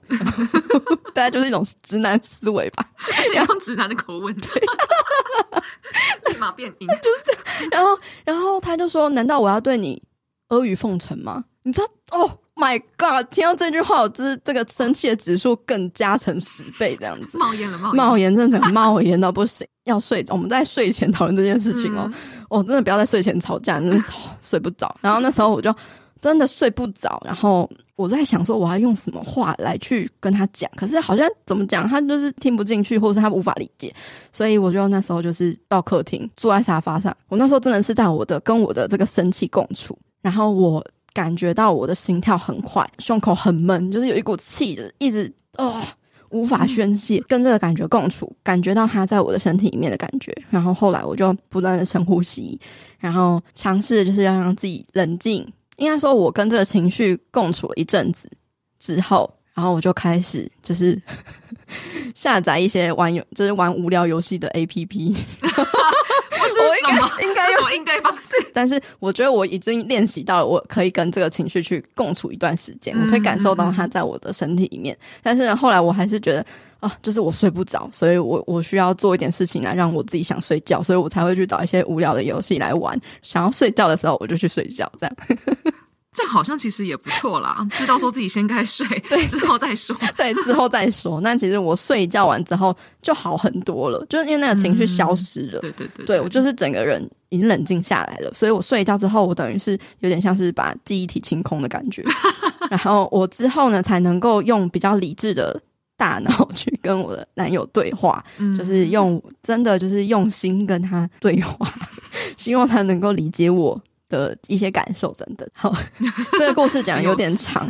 大家就是一种直男思维吧，而且用直男的口吻。对。立马变音，就是这样。然后，然后他就说：“难道我要对你阿谀奉承吗？”你知道？哦、oh，My God！听到这句话，我就是这个生气的指数更加成十倍，这样子冒烟了，冒冒烟，真的冒烟到不行。要睡，我们在睡前讨论这件事情哦。我、嗯 oh, 真的不要在睡前吵架，真的睡不着。然后那时候我就真的睡不着，然后我在想说，我要用什么话来去跟他讲？可是好像怎么讲，他就是听不进去，或者是他无法理解。所以我就那时候就是到客厅，坐在沙发上。我那时候真的是在我的跟我的这个生气共处，然后我。感觉到我的心跳很快，胸口很闷，就是有一股气，一直哦无法宣泄，跟这个感觉共处，感觉到他在我的身体里面的感觉。然后后来我就不断的深呼吸，然后尝试就是要让自己冷静。应该说，我跟这个情绪共处了一阵子之后，然后我就开始就是 下载一些玩游，就是玩无聊游戏的 APP。我应该应该有什么应对方式？但是我觉得我已经练习到了，我可以跟这个情绪去共处一段时间，我可以感受到它在我的身体里面。但是呢，后来我还是觉得啊，就是我睡不着，所以我我需要做一点事情来让我自己想睡觉，所以我才会去找一些无聊的游戏来玩。想要睡觉的时候，我就去睡觉，这样。这好像其实也不错啦，知道说自己先该睡，对，之后再说，对，之后再说。那其实我睡一觉完之后就好很多了，就是因为那个情绪消失了。嗯、对对对，对，对我就是整个人已经冷静下来了，所以我睡一觉之后，我等于是有点像是把记忆体清空的感觉。然后我之后呢，才能够用比较理智的大脑去跟我的男友对话，嗯、就是用真的就是用心跟他对话，希望他能够理解我。的一些感受等等，好，这个故事讲有点长，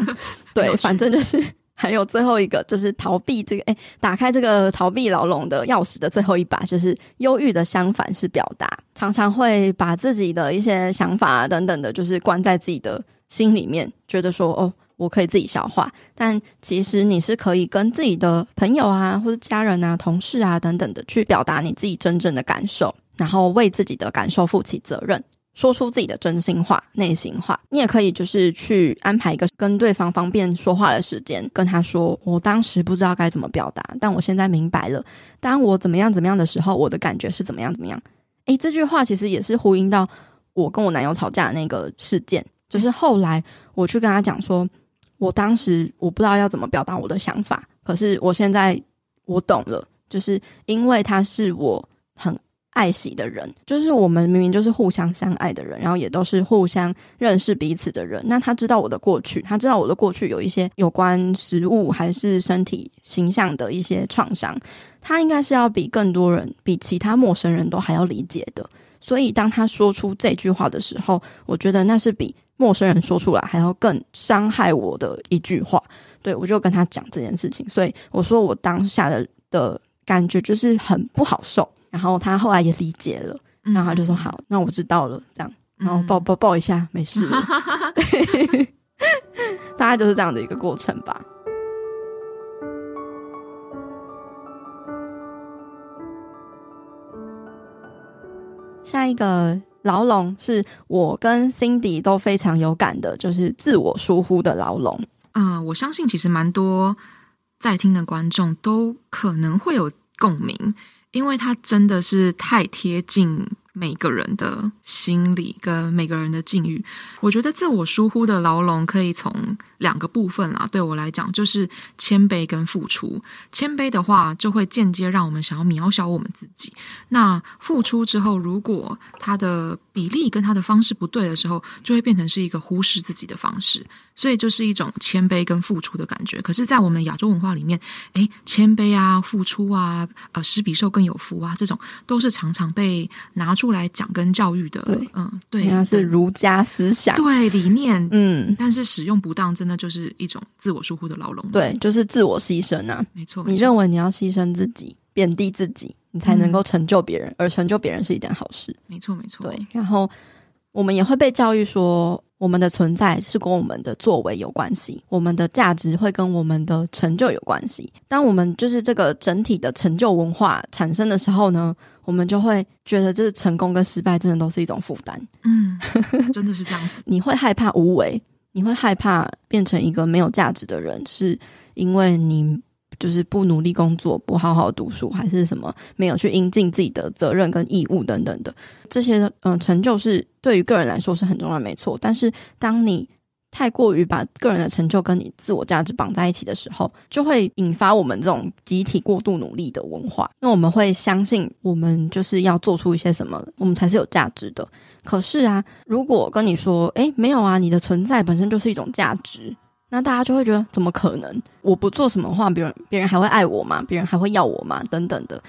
对，反正就是还有最后一个，就是逃避这个，哎、欸，打开这个逃避牢笼的钥匙的最后一把，就是忧郁的相反是表达，常常会把自己的一些想法啊等等的，就是关在自己的心里面，觉得说哦，我可以自己消化，但其实你是可以跟自己的朋友啊，或者家人啊、同事啊等等的去表达你自己真正的感受，然后为自己的感受负起责任。说出自己的真心话、内心话，你也可以就是去安排一个跟对方方便说话的时间，跟他说：“我当时不知道该怎么表达，但我现在明白了。当我怎么样怎么样的时候，我的感觉是怎么样怎么样。”诶，这句话其实也是呼应到我跟我男友吵架的那个事件，就是后来我去跟他讲说，我当时我不知道要怎么表达我的想法，可是我现在我懂了，就是因为他是我很。爱惜的人，就是我们明明就是互相相爱的人，然后也都是互相认识彼此的人。那他知道我的过去，他知道我的过去有一些有关食物还是身体形象的一些创伤，他应该是要比更多人，比其他陌生人都还要理解的。所以当他说出这句话的时候，我觉得那是比陌生人说出来还要更伤害我的一句话。对，我就跟他讲这件事情，所以我说我当下的的感觉就是很不好受。然后他后来也理解了，然后他就说：“好，那我知道了。”这样，然后抱抱抱一下，没事了。对，大概就是这样的一个过程吧。下一个牢笼是我跟 Cindy 都非常有感的，就是自我疏忽的牢笼。啊、呃，我相信其实蛮多在听的观众都可能会有共鸣。因为它真的是太贴近每个人的心理跟每个人的境遇，我觉得自我疏忽的牢笼可以从两个部分啊，对我来讲就是谦卑跟付出。谦卑的话，就会间接让我们想要渺小我们自己；那付出之后，如果它的比例跟它的方式不对的时候，就会变成是一个忽视自己的方式。所以就是一种谦卑跟付出的感觉。可是，在我们亚洲文化里面，诶，谦卑啊，付出啊，呃，施比受更有福啊，这种都是常常被拿出来讲跟教育的。对，嗯，对，那是儒家思想，对理念，嗯，但是使用不当，真的就是一种自我疏忽的牢笼。对，就是自我牺牲啊，没错。你认为你要牺牲自己，贬低自己，你才能够成就别人，嗯，而成就别人是一件好事。没错，没错。对，然后我们也会被教育说。我们的存在是跟我们的作为有关系，我们的价值会跟我们的成就有关系。当我们就是这个整体的成就文化产生的时候呢，我们就会觉得这成功跟失败真的都是一种负担。嗯，真的是这样子。你会害怕无为，你会害怕变成一个没有价值的人，是因为你就是不努力工作，不好好读书，还是什么没有去应尽自己的责任跟义务等等的这些，嗯、成就是对于个人来说是很重要，没错。但是当你太过于把个人的成就跟你自我价值绑在一起的时候，就会引发我们这种集体过度努力的文化。那我们会相信，我们就是要做出一些什么，我们才是有价值的。可是啊，如果跟你说，诶，没有啊，你的存在本身就是一种价值，那大家就会觉得，怎么可能？我不做什么话，别人别人还会爱我吗？别人还会要我吗？等等的。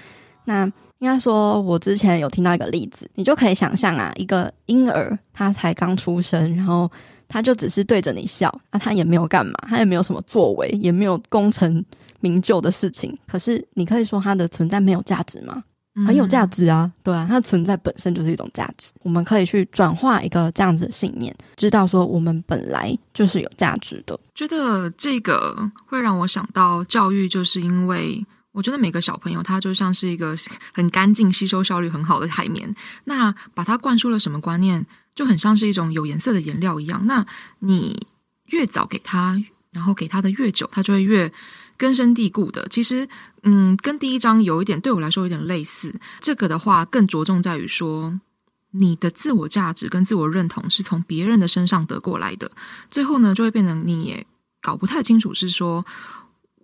那应该说，我之前有听到一个例子，你就可以想象啊，一个婴儿他才刚出生，然后。他就只是对着你笑，那他也没有干嘛，他也没有什么作为，也没有功成名就的事情。可是你可以说他的存在没有价值吗？很有价值啊，对啊，它的存在本身就是一种价值。我们可以去转化一个这样子的信念，知道说我们本来就是有价值的。觉得这个会让我想到教育，就是因为我觉得每个小朋友他就像是一个很干净、吸收效率很好的海绵，那把它灌输了什么观念？就很像是一种有颜色的颜料一样，那你越早给他，然后给他的越久，他就会越根深蒂固的。其实，嗯，跟第一章有一点对我来说有点类似。这个的话更着重在于说，你的自我价值跟自我认同是从别人的身上得过来的，最后呢，就会变成你也搞不太清楚是说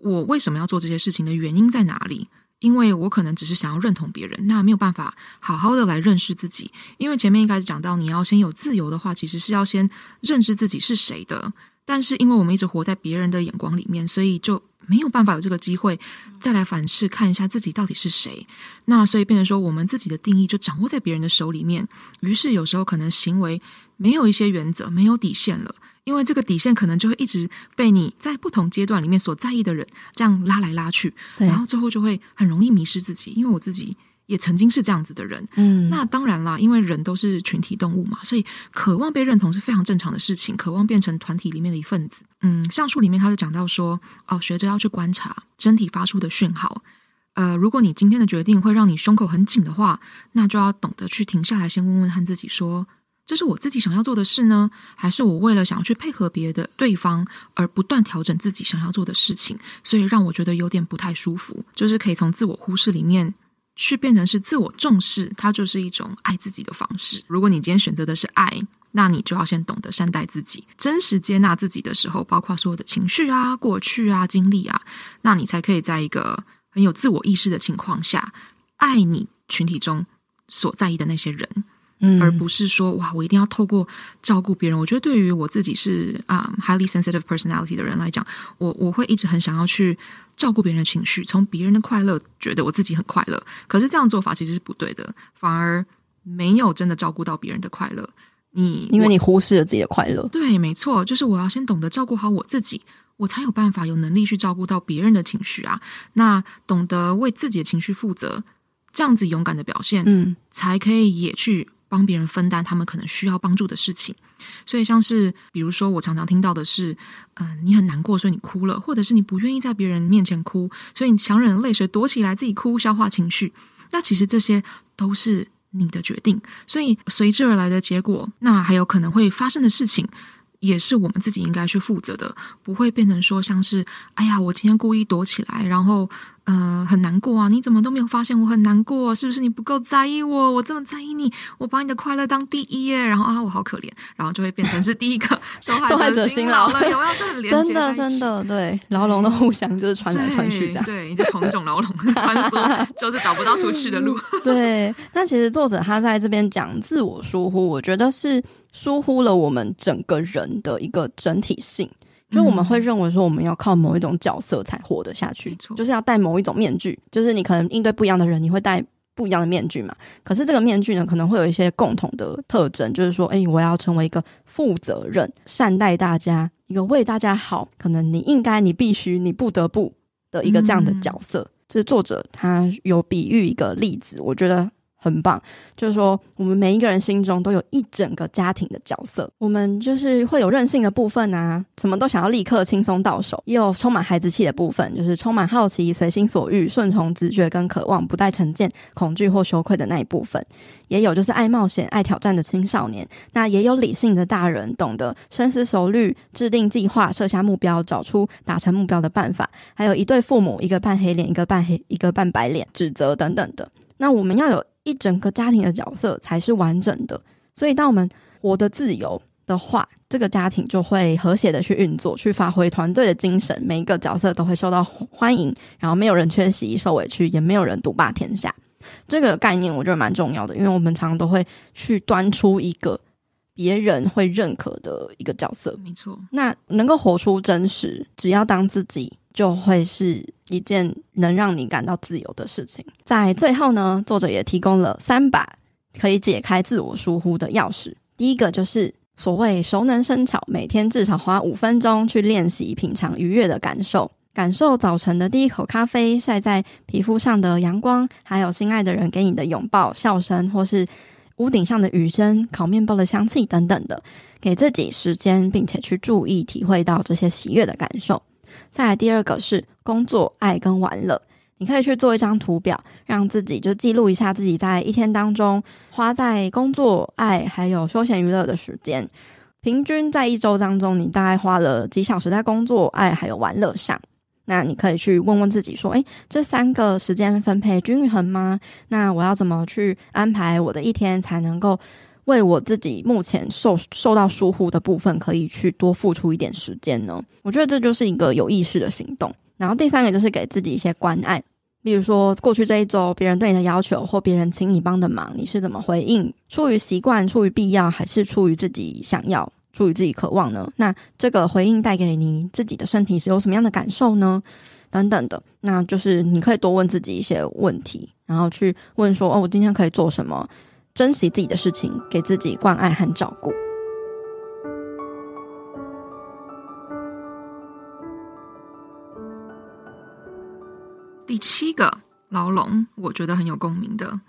我为什么要做这些事情的原因在哪里。因为我可能只是想要认同别人，那没有办法好好的来认识自己。因为前面一开始讲到，你要先有自由的话，其实是要先认识自己是谁的。但是因为我们一直活在别人的眼光里面，所以就没有办法有这个机会再来反视看一下自己到底是谁。那所以变成说，我们自己的定义就掌握在别人的手里面。于是有时候可能行为没有一些原则，没有底线了。因为这个底线可能就会一直被你在不同阶段里面所在意的人这样拉来拉去，然后最后就会很容易迷失自己。因为我自己也曾经是这样子的人，嗯，那当然啦，因为人都是群体动物嘛，所以渴望被认同是非常正常的事情，渴望变成团体里面的一份子。嗯，像书里面他就讲到说，哦，学着要去观察身体发出的讯号。呃，如果你今天的决定会让你胸口很紧的话，那就要懂得去停下来，先问问看自己说。这是我自己想要做的事呢，还是我为了想要去配合别的对方而不断调整自己想要做的事情，所以让我觉得有点不太舒服。就是可以从自我忽视里面去变成是自我重视，它就是一种爱自己的方式。如果你今天选择的是爱，那你就要先懂得善待自己，真实接纳自己的时候，包括所有的情绪啊、过去啊、经历啊，那你才可以在一个很有自我意识的情况下，爱你群体中所在意的那些人。而不是说哇，我一定要透过照顾别人。我觉得对于我自己是啊、um, highly sensitive personality 的人来讲，我我会一直很想要去照顾别人的情绪，从别人的快乐觉得我自己很快乐。可是这样做法其实是不对的，反而没有真的照顾到别人的快乐。你因为你忽视了自己的快乐。对，没错，就是我要先懂得照顾好我自己，我才有办法有能力去照顾到别人的情绪啊。那懂得为自己的情绪负责，这样子勇敢的表现，嗯，才可以也去。帮别人分担他们可能需要帮助的事情，所以像是比如说，我常常听到的是，嗯、你很难过，所以你哭了，或者是你不愿意在别人面前哭，所以你强忍泪水躲起来自己哭，消化情绪。那其实这些都是你的决定，所以随之而来的结果，那还有可能会发生的事情，也是我们自己应该去负责的，不会变成说像是，哎呀，我今天故意躲起来，然后。呃，很难过啊！你怎么都没有发现我很难过？是不是你不够在意我？我这么在意你，我把你的快乐当第一耶！然后啊，我好可怜，然后就会变成是第一个 受害者辛劳了。有没有？就很连真的真的对，牢笼的互相就是传来传去的，对你，就同一种牢笼穿梭，就是找不到出去的路。对，但其实作者他在这边讲自我疏忽，我觉得是疏忽了我们整个人的一个整体性。就我们会认为说，我们要靠某一种角色才活得下去，就是要戴某一种面具，就是你可能应对不一样的人，你会戴不一样的面具嘛。可是这个面具呢，可能会有一些共同的特征，就是说，哎，我要成为一个负责任、善待大家、一个为大家好，可能你应该、你必须、你不得不的一个这样的角色。这、是、作者他有比喻一个例子，我觉得很棒，就是说我们每一个人心中都有一整个家庭的角色。我们就是会有任性的部分啊，什么都想要立刻轻松到手；也有充满孩子气的部分，就是充满好奇、随心所欲、顺从直觉跟渴望，不带成见、恐惧或羞愧的那一部分；也有就是爱冒险、爱挑战的青少年。那也有理性的大人，懂得深思熟虑、制定计划、设下目标、找出达成目标的办法。还有一对父母，一个扮黑脸，一个扮黑，一个扮白脸，指责等等的。那我们要有。一整个家庭的角色才是完整的，所以当我们活得自由的话，这个家庭就会和谐的去运作，去发挥团队的精神，每一个角色都会受到欢迎，然后没有人缺席、受委屈，也没有人独霸天下。这个概念我觉得蛮重要的，因为我们常常都会去端出一个别人会认可的一个角色。没错，那能够活出真实，只要当自己，就会是。一件能让你感到自由的事情。在最后呢，作者也提供了三把可以解开自我疏忽的钥匙。第一个就是所谓熟能生巧，每天至少花五分钟去练习品尝愉悦的感受，感受早晨的第一口咖啡晒在皮肤上的阳光，还有心爱的人给你的拥抱、笑声，或是屋顶上的雨声、烤面包的香气等等的，给自己时间，并且去注意体会到这些喜悦的感受。再来第二个是工作、爱跟玩乐，你可以去做一张图表，让自己就记录一下自己在一天当中花在工作、爱还有休闲娱乐的时间。平均在一周当中，你大概花了几小时在工作、爱还有玩乐上？那你可以去问问自己说：诶，这三个时间分配均衡吗？那我要怎么去安排我的一天，才能够？为我自己目前受受到疏忽的部分，可以去多付出一点时间呢。我觉得这就是一个有意识的行动。然后第三个就是给自己一些关爱，比如说过去这一周别人对你的要求或别人请你帮的忙，你是怎么回应？出于习惯、出于必要，还是出于自己想要、出于自己渴望呢？那这个回应带给你自己的身体是有什么样的感受呢？等等的，那就是你可以多问自己一些问题，然后去问说：哦，我今天可以做什么？珍惜自己的事情，给自己关爱和照顾。第七个牢笼，我觉得很有共鸣的，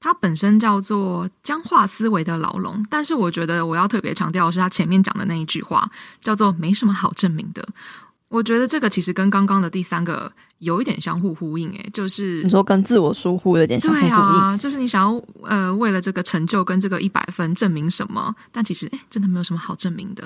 它本身叫做僵化思维的牢笼，但是我觉得我要特别强调的是，他前面讲的那一句话叫做“没什么好证明的”。我觉得这个其实跟刚刚的第三个有一点相互呼应，诶，就是你说跟自我疏忽有点相互呼应，啊，就是你想要呃为了这个成就跟这个一百分证明什么，但其实诶真的没有什么好证明的。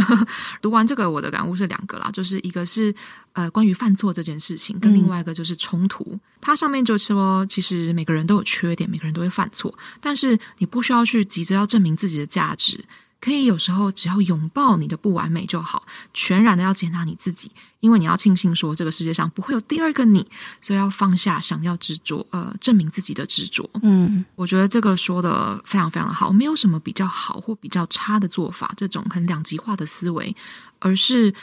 读完这个，我的感悟是两个啦，就是一个是呃关于犯错这件事情，跟另外一个就是冲突。嗯、它上面就说，其实每个人都有缺点，每个人都会犯错，但是你不需要去急着要证明自己的价值。可以有时候只要拥抱你的不完美就好，全然的要接纳你自己，因为你要庆幸说这个世界上不会有第二个你，所以要放下想要执着，呃，证明自己的执着。嗯，我觉得这个说的非常非常的好，没有什么比较好或比较差的做法，这种很两极化的思维，而是。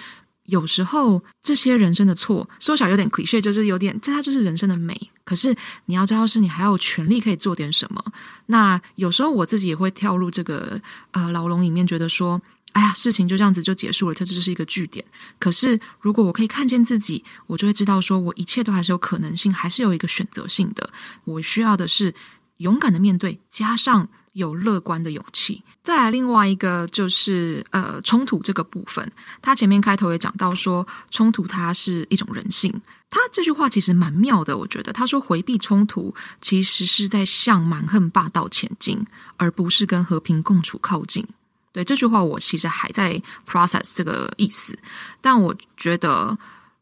有时候这些人生的错说小有点 cliché，就是有点这，它就是人生的美。可是你要知道，是你还有权利可以做点什么。那有时候我自己也会跳入这个呃牢笼里面，觉得说，哎呀，事情就这样子就结束了，它这就是一个据点。可是如果我可以看见自己，我就会知道，说我一切都还是有可能性，还是有一个选择性的。我需要的是勇敢的面对，加上。有乐观的勇气。再来，另外一个就是呃冲突这个部分，他前面开头也讲到说，冲突它是一种人性。他这句话其实蛮妙的，我觉得他说回避冲突，其实是在向蛮横霸道前进，而不是跟和平共处靠近。对，这句话，我其实还在 process 这个意思，但我觉得，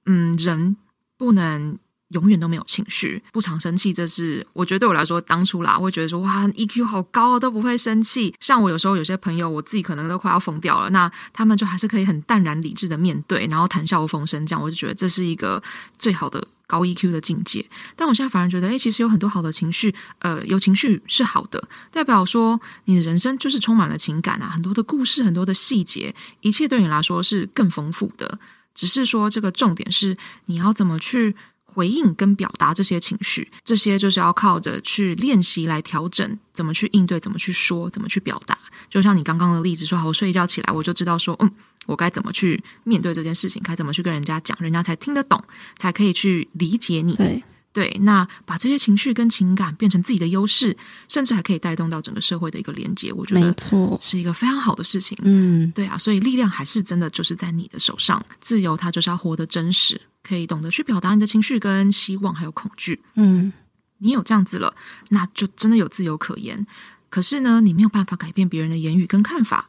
嗯，人不能。永远都没有情绪，不常生气，这是我觉得对我来说，当初啦，我会觉得说哇，EQ 好高啊，都不会生气。像我有时候有些朋友，我自己可能都快要疯掉了，那他们就还是可以很淡然理智的面对，然后谈笑风生，这样我就觉得这是一个最好的高 EQ 的境界。但我现在反而觉得，哎，其实有很多好的情绪，呃，有情绪是好的，代表说你的人生就是充满了情感啊，很多的故事，很多的细节，一切对你来说是更丰富的。只是说这个重点是你要怎么去。回应跟表达这些情绪，这些就是要靠着去练习来调整，怎么去应对，怎么去说，怎么去表达。就像你刚刚的例子说，好，我睡一觉起来，我就知道说，嗯，我该怎么去面对这件事情，该怎么去跟人家讲，人家才听得懂，才可以去理解你。对，对，那把这些情绪跟情感变成自己的优势，甚至还可以带动到整个社会的一个连接，我觉得没错，是一个非常好的事情。嗯，对啊，所以力量还是真的就是在你的手上。自由它就是要活得真实，可以懂得去表达你的情绪跟希望还有恐惧。嗯，你有这样子了，那就真的有自由可言。可是呢，你没有办法改变别人的言语跟看法。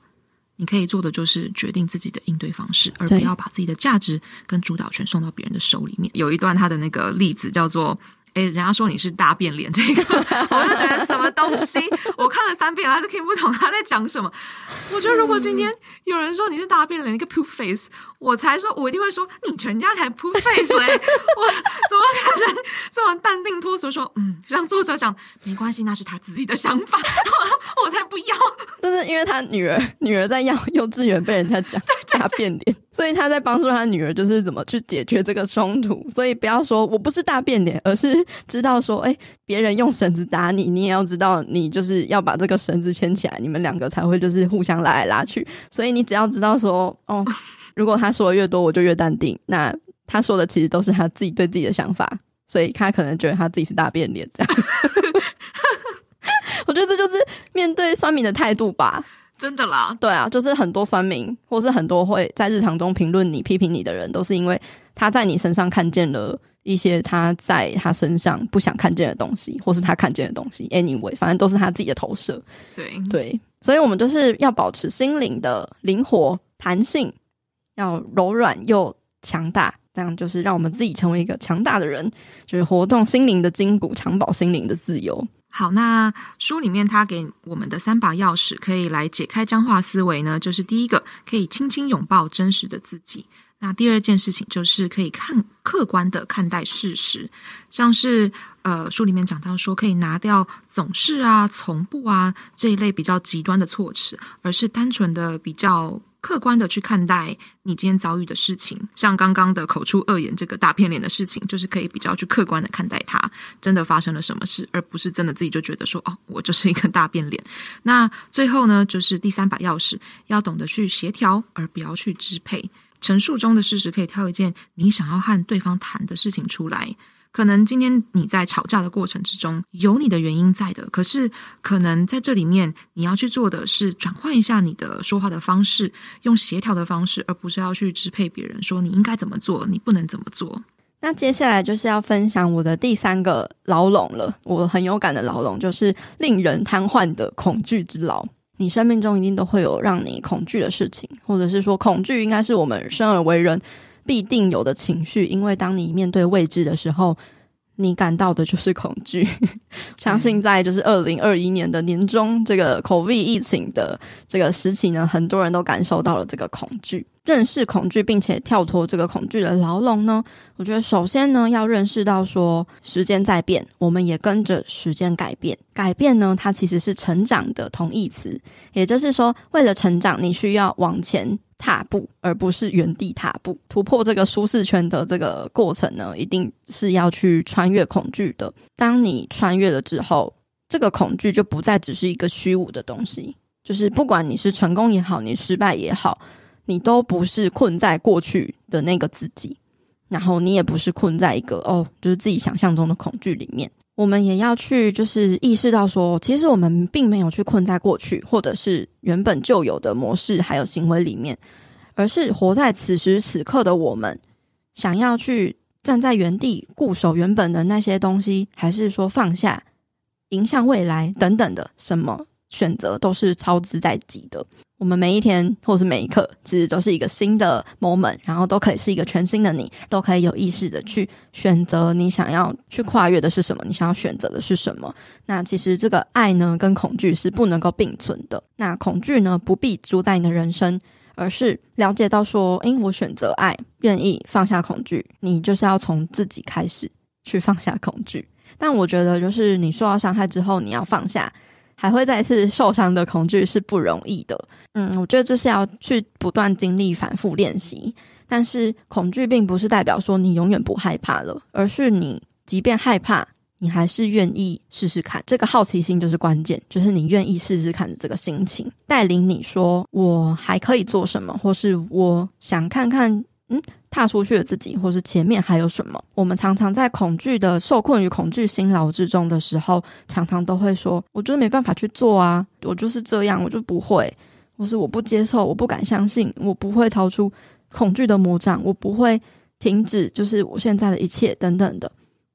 你可以做的就是决定自己的应对方式，而不要把自己的价值跟主导权送到别人的手里面。有一段他的那个例子叫做。哎，人家说你是大变脸，这个 我就觉得什么东西？我看了三遍，还是听不懂他在讲什么。我觉得如果今天有人说你是大变脸，一个 poop face，我才说，我一定会说你全家才 poop face 嘞！我怎么可能这么淡定脱俗说？嗯，让作者讲没关系，那是他自己的想法，我才不要。就是因为他女儿，女儿在幼幼稚园被人家讲 大变脸，所以他在帮助他女儿，就是怎么去解决这个冲突。所以不要说我不是大变脸，而是。知道说，哎、欸，别人用绳子打你，你也要知道，你就是要把这个绳子牵起来，你们两个才会就是互相拉来拉去。所以你只要知道说，哦，如果他说的越多，我就越淡定。那他说的其实都是他自己对自己的想法，所以他可能觉得他自己是大变脸这样。我觉得这就是面对酸民的态度吧，真的啦。对啊，就是很多酸民，或是很多会在日常中评论你、批评你的人，都是因为他在你身上看见了。一些他在他身上不想看见的东西，或是他看见的东西，anyway，反正都是他自己的投射。对对，所以我们就是要保持心灵的灵活弹性，要柔软又强大，这样就是让我们自己成为一个强大的人，就是活动心灵的筋骨，长保心灵的自由。好，那书里面他给我们的三把钥匙，可以来解开僵化思维呢，就是第一个，可以轻轻拥抱真实的自己。那第二件事情就是可以看客观的看待事实，像是呃书里面讲到说，可以拿掉总是啊、从不啊这一类比较极端的措辞，而是单纯的比较客观的去看待你今天遭遇的事情。像刚刚的口出恶言这个大变脸的事情，就是可以比较去客观的看待它真的发生了什么事，而不是真的自己就觉得说哦，我就是一个大变脸。那最后呢，就是第三把钥匙，要懂得去协调，而不要去支配。陈述中的事实可以挑一件你想要和对方谈的事情出来。可能今天你在吵架的过程之中有你的原因在的，可是可能在这里面你要去做的是转换一下你的说话的方式，用协调的方式，而不是要去支配别人，说你应该怎么做，你不能怎么做。那接下来就是要分享我的第三个牢笼了，我很有感的牢笼就是令人瘫痪的恐惧之牢。你生命中一定都会有让你恐惧的事情，或者是说，恐惧应该是我们生而为人必定有的情绪。因为当你面对未知的时候，你感到的就是恐惧。相信在就是二零二一年的年中，这个 COVID 疫情的这个时期呢，很多人都感受到了这个恐惧。认识恐惧，并且跳脱这个恐惧的牢笼呢？我觉得首先呢，要认识到说，时间在变，我们也跟着时间改变。改变呢，它其实是成长的同义词。也就是说，为了成长，你需要往前踏步，而不是原地踏步。突破这个舒适圈的这个过程呢，一定是要去穿越恐惧的。当你穿越了之后，这个恐惧就不再只是一个虚无的东西。就是不管你是成功也好，你失败也好。你都不是困在过去的那个自己，然后你也不是困在一个哦，就是自己想象中的恐惧里面。我们也要去，就是意识到说，其实我们并没有去困在过去，或者是原本就有的模式还有行为里面，而是活在此时此刻的我们，想要去站在原地固守原本的那些东西，还是说放下，迎向未来等等的什么选择，都是操之在即的。我们每一天，或是每一刻，其实都是一个新的 moment，然后都可以是一个全新的你，都可以有意识的去选择你想要去跨越的是什么，你想要选择的是什么。那其实这个爱呢，跟恐惧是不能够并存的。那恐惧呢，不必主宰你的人生，而是了解到说，诶，我选择爱，愿意放下恐惧，你就是要从自己开始去放下恐惧。但我觉得，就是你受到伤害之后，你要放下。还会再次受伤的恐惧是不容易的，嗯，我觉得这是要去不断经历、反复练习。但是恐惧并不是代表说你永远不害怕了，而是你即便害怕，你还是愿意试试看。这个好奇心就是关键，就是你愿意试试看的这个心情，带领你说我还可以做什么，或是我想看看，嗯，踏出去的自己，或是前面还有什么？我们常常在恐惧的受困于恐惧辛劳之中的时候，常常都会说：“我就是没办法去做啊，我就是这样，我就不会，或是我不接受，我不敢相信，我不会逃出恐惧的魔掌，我不会停止，就是我现在的一切等等的。”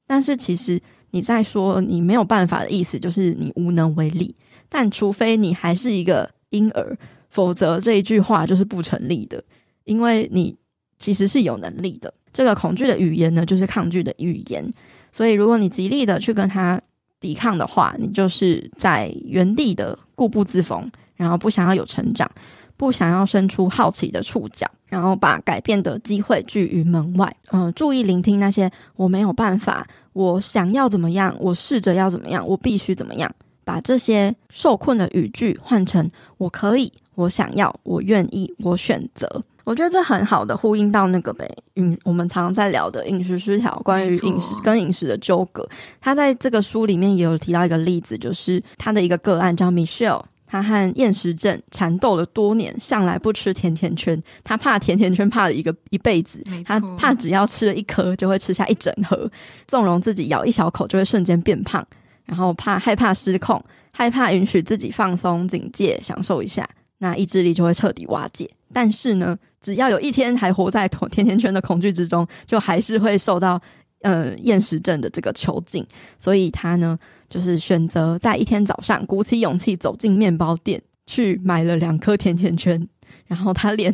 但是其实你在说你没有办法的意思，就是你无能为力。但除非你还是一个婴儿，否则这一句话就是不成立的，因为你。其实是有能力的。这个恐惧的语言呢，就是抗拒的语言。所以，如果你极力的去跟他抵抗的话，你就是在原地的固步自封，然后不想要有成长，不想要伸出好奇的触角，然后把改变的机会拒于门外。嗯、注意聆听那些我没有办法，我想要怎么样，我试着要怎么样，我必须怎么样。把这些受困的语句换成我可以，我想要，我愿意，我选择。我觉得这很好的呼应到那个呗，嗯，我们常常在聊的饮食失调，关于饮食跟饮食的纠葛。他在这个书里面也有提到一个例子，就是他的一个个案叫 Michelle，他和厌食症缠斗了多年，向来不吃甜甜圈，他怕甜甜圈怕了一个一辈子，他怕只要吃了一颗就会吃下一整盒，纵容自己咬一小口就会瞬间变胖，然后怕害怕失控，害怕允许自己放松警戒，享受一下，那意志力就会彻底瓦解。但是呢，只要有一天还活在 甜甜圈的恐惧之中，就还是会受到呃厌食症的这个囚禁。所以他呢，就是选择在一天早上鼓起勇气走进面包店，去买了两颗甜甜圈。然后他连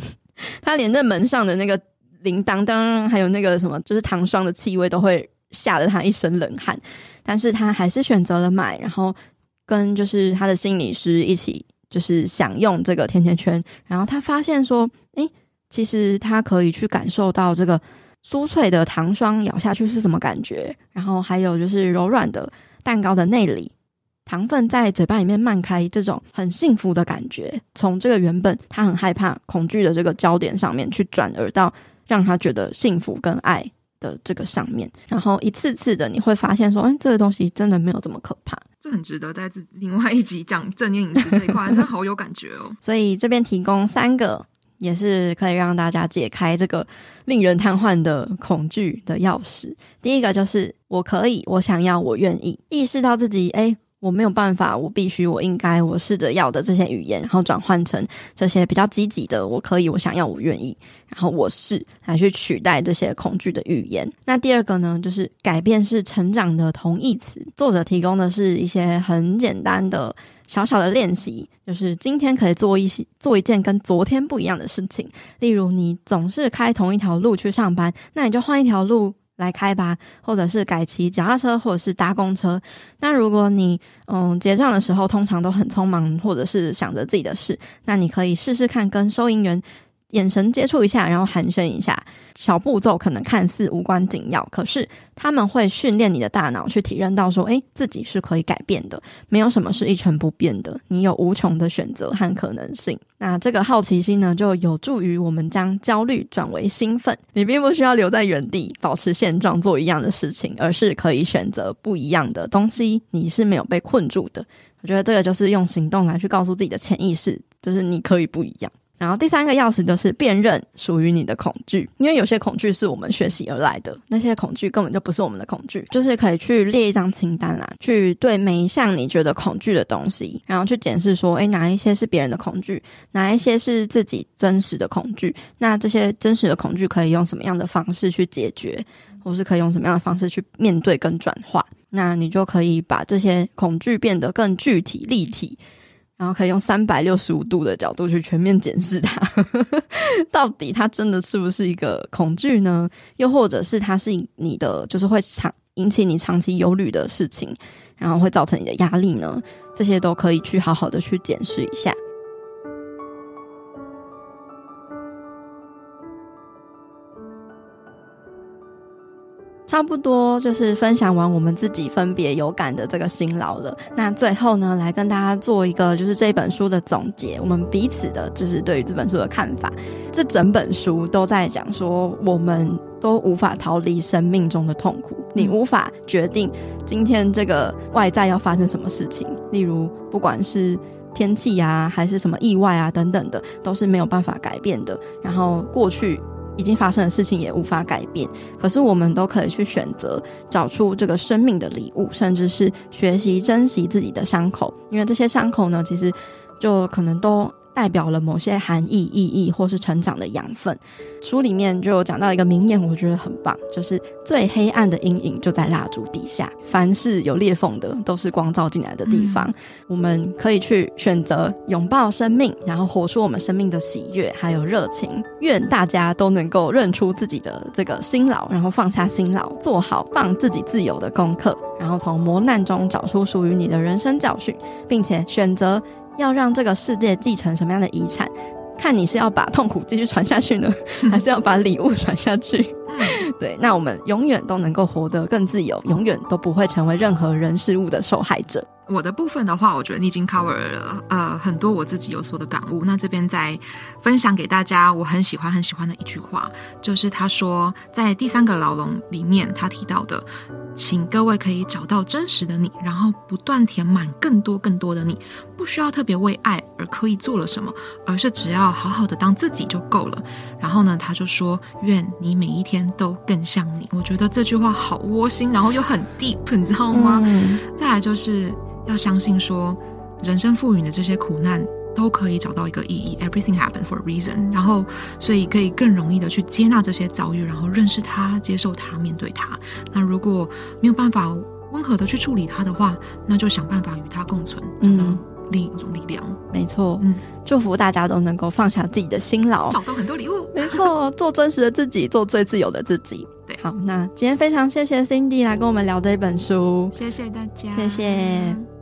他连那门上的那个铃铛铛，还有那个什么，就是糖霜的气味，都会吓得他一身冷汗。但是他还是选择了买，然后跟就是他的心理师一起。就是享用这个甜甜圈，然后他发现说，诶，其实他可以去感受到这个酥脆的糖霜咬下去是什么感觉，然后还有就是柔软的蛋糕的内里，糖分在嘴巴里面漫开，这种很幸福的感觉，从这个原本他很害怕、恐惧的这个焦点上面去转而到让他觉得幸福跟爱的这个上面，然后一次次的你会发现说，哎，这个东西真的没有这么可怕。这很值得在自另外一集讲正念饮食这一块，真的好有感觉哦。所以这边提供三个，也是可以让大家解开这个令人瘫痪的恐惧的钥匙。第一个就是我可以，我想要，我愿意，意识到自己，哎。我没有办法，我必须，我应该，我试着要的这些语言，然后转换成这些比较积极的，我可以，我想要，我愿意，然后我是来去取代这些恐惧的语言。那第二个呢，就是改变是成长的同义词。作者提供的是一些很简单的小小的练习，就是今天可以做一些做一件跟昨天不一样的事情。例如，你总是开同一条路去上班，那你就换一条路。来开吧，或者是改骑脚踏车，或者是搭公车。那如果你嗯结账的时候通常都很匆忙，或者是想着自己的事，那你可以试试看跟收银员。眼神接触一下，然后寒暄一下，小步骤可能看似无关紧要，可是他们会训练你的大脑去体认到说，诶，自己是可以改变的，没有什么是一成不变的，你有无穷的选择和可能性。那这个好奇心呢，就有助于我们将焦虑转为兴奋。你并不需要留在原地，保持现状，做一样的事情，而是可以选择不一样的东西。你是没有被困住的。我觉得这个就是用行动来去告诉自己的潜意识，就是你可以不一样。然后第三个钥匙就是辨认属于你的恐惧，因为有些恐惧是我们学习而来的，那些恐惧根本就不是我们的恐惧，就是可以去列一张清单啦，去对每一项你觉得恐惧的东西，然后去检视说，诶，哪一些是别人的恐惧，哪一些是自己真实的恐惧，那这些真实的恐惧可以用什么样的方式去解决，或是可以用什么样的方式去面对跟转化，那你就可以把这些恐惧变得更具体立体。然后可以用三百六十五度的角度去全面检视它，到底它真的是不是一个恐惧呢？又或者是它是你的，就是会长引起你长期忧虑的事情，然后会造成你的压力呢？这些都可以去好好的去检视一下。差不多就是分享完我们自己分别有感的这个辛劳了。那最后呢，来跟大家做一个就是这本书的总结，我们彼此的就是对于这本书的看法。这整本书都在讲说，我们都无法逃离生命中的痛苦，你无法决定今天这个外在要发生什么事情，例如不管是天气啊，还是什么意外啊等等的，都是没有办法改变的。然后过去。已经发生的事情也无法改变，可是我们都可以去选择找出这个生命的礼物，甚至是学习珍惜自己的伤口，因为这些伤口呢，其实就可能都。代表了某些含义、意义，或是成长的养分。书里面就有讲到一个名言，我觉得很棒，就是最黑暗的阴影就在蜡烛底下。凡是有裂缝的，都是光照进来的地方。嗯、我们可以去选择拥抱生命，然后活出我们生命的喜悦还有热情。愿大家都能够认出自己的这个辛劳，然后放下辛劳，做好放自己自由的功课，然后从磨难中找出属于你的人生教训，并且选择。要让这个世界继承什么样的遗产？看你是要把痛苦继续传下去呢，还是要把礼物传下去？对，那我们永远都能够活得更自由，永远都不会成为任何人事物的受害者。我的部分的话，我觉得你已经 cover 了呃很多我自己有所的感悟。那这边再分享给大家，我很喜欢很喜欢的一句话，就是他说在第三个牢笼里面，他提到的，请各位可以找到真实的你，然后不断填满更多更多的你，不需要特别为爱而刻意做了什么，而是只要好好的当自己就够了。然后呢，他就说愿你每一天都更像你。我觉得这句话好窝心，然后又很 deep，你知道吗？嗯、再来就是。要相信说，人生赋予的这些苦难都可以找到一个意义，Everything happened for a reason。然后，所以可以更容易的去接纳这些遭遇，然后认识它、接受它、面对它。那如果没有办法温和的去处理它的话，那就想办法与它共存，找到另一种力量。嗯、没错，嗯，祝福大家都能够放下自己的辛劳，找到很多礼物。没错，做真实的自己，做最自由的自己。对，好，那今天非常谢谢 Cindy 来跟我们聊这一本书，谢谢大家，谢谢。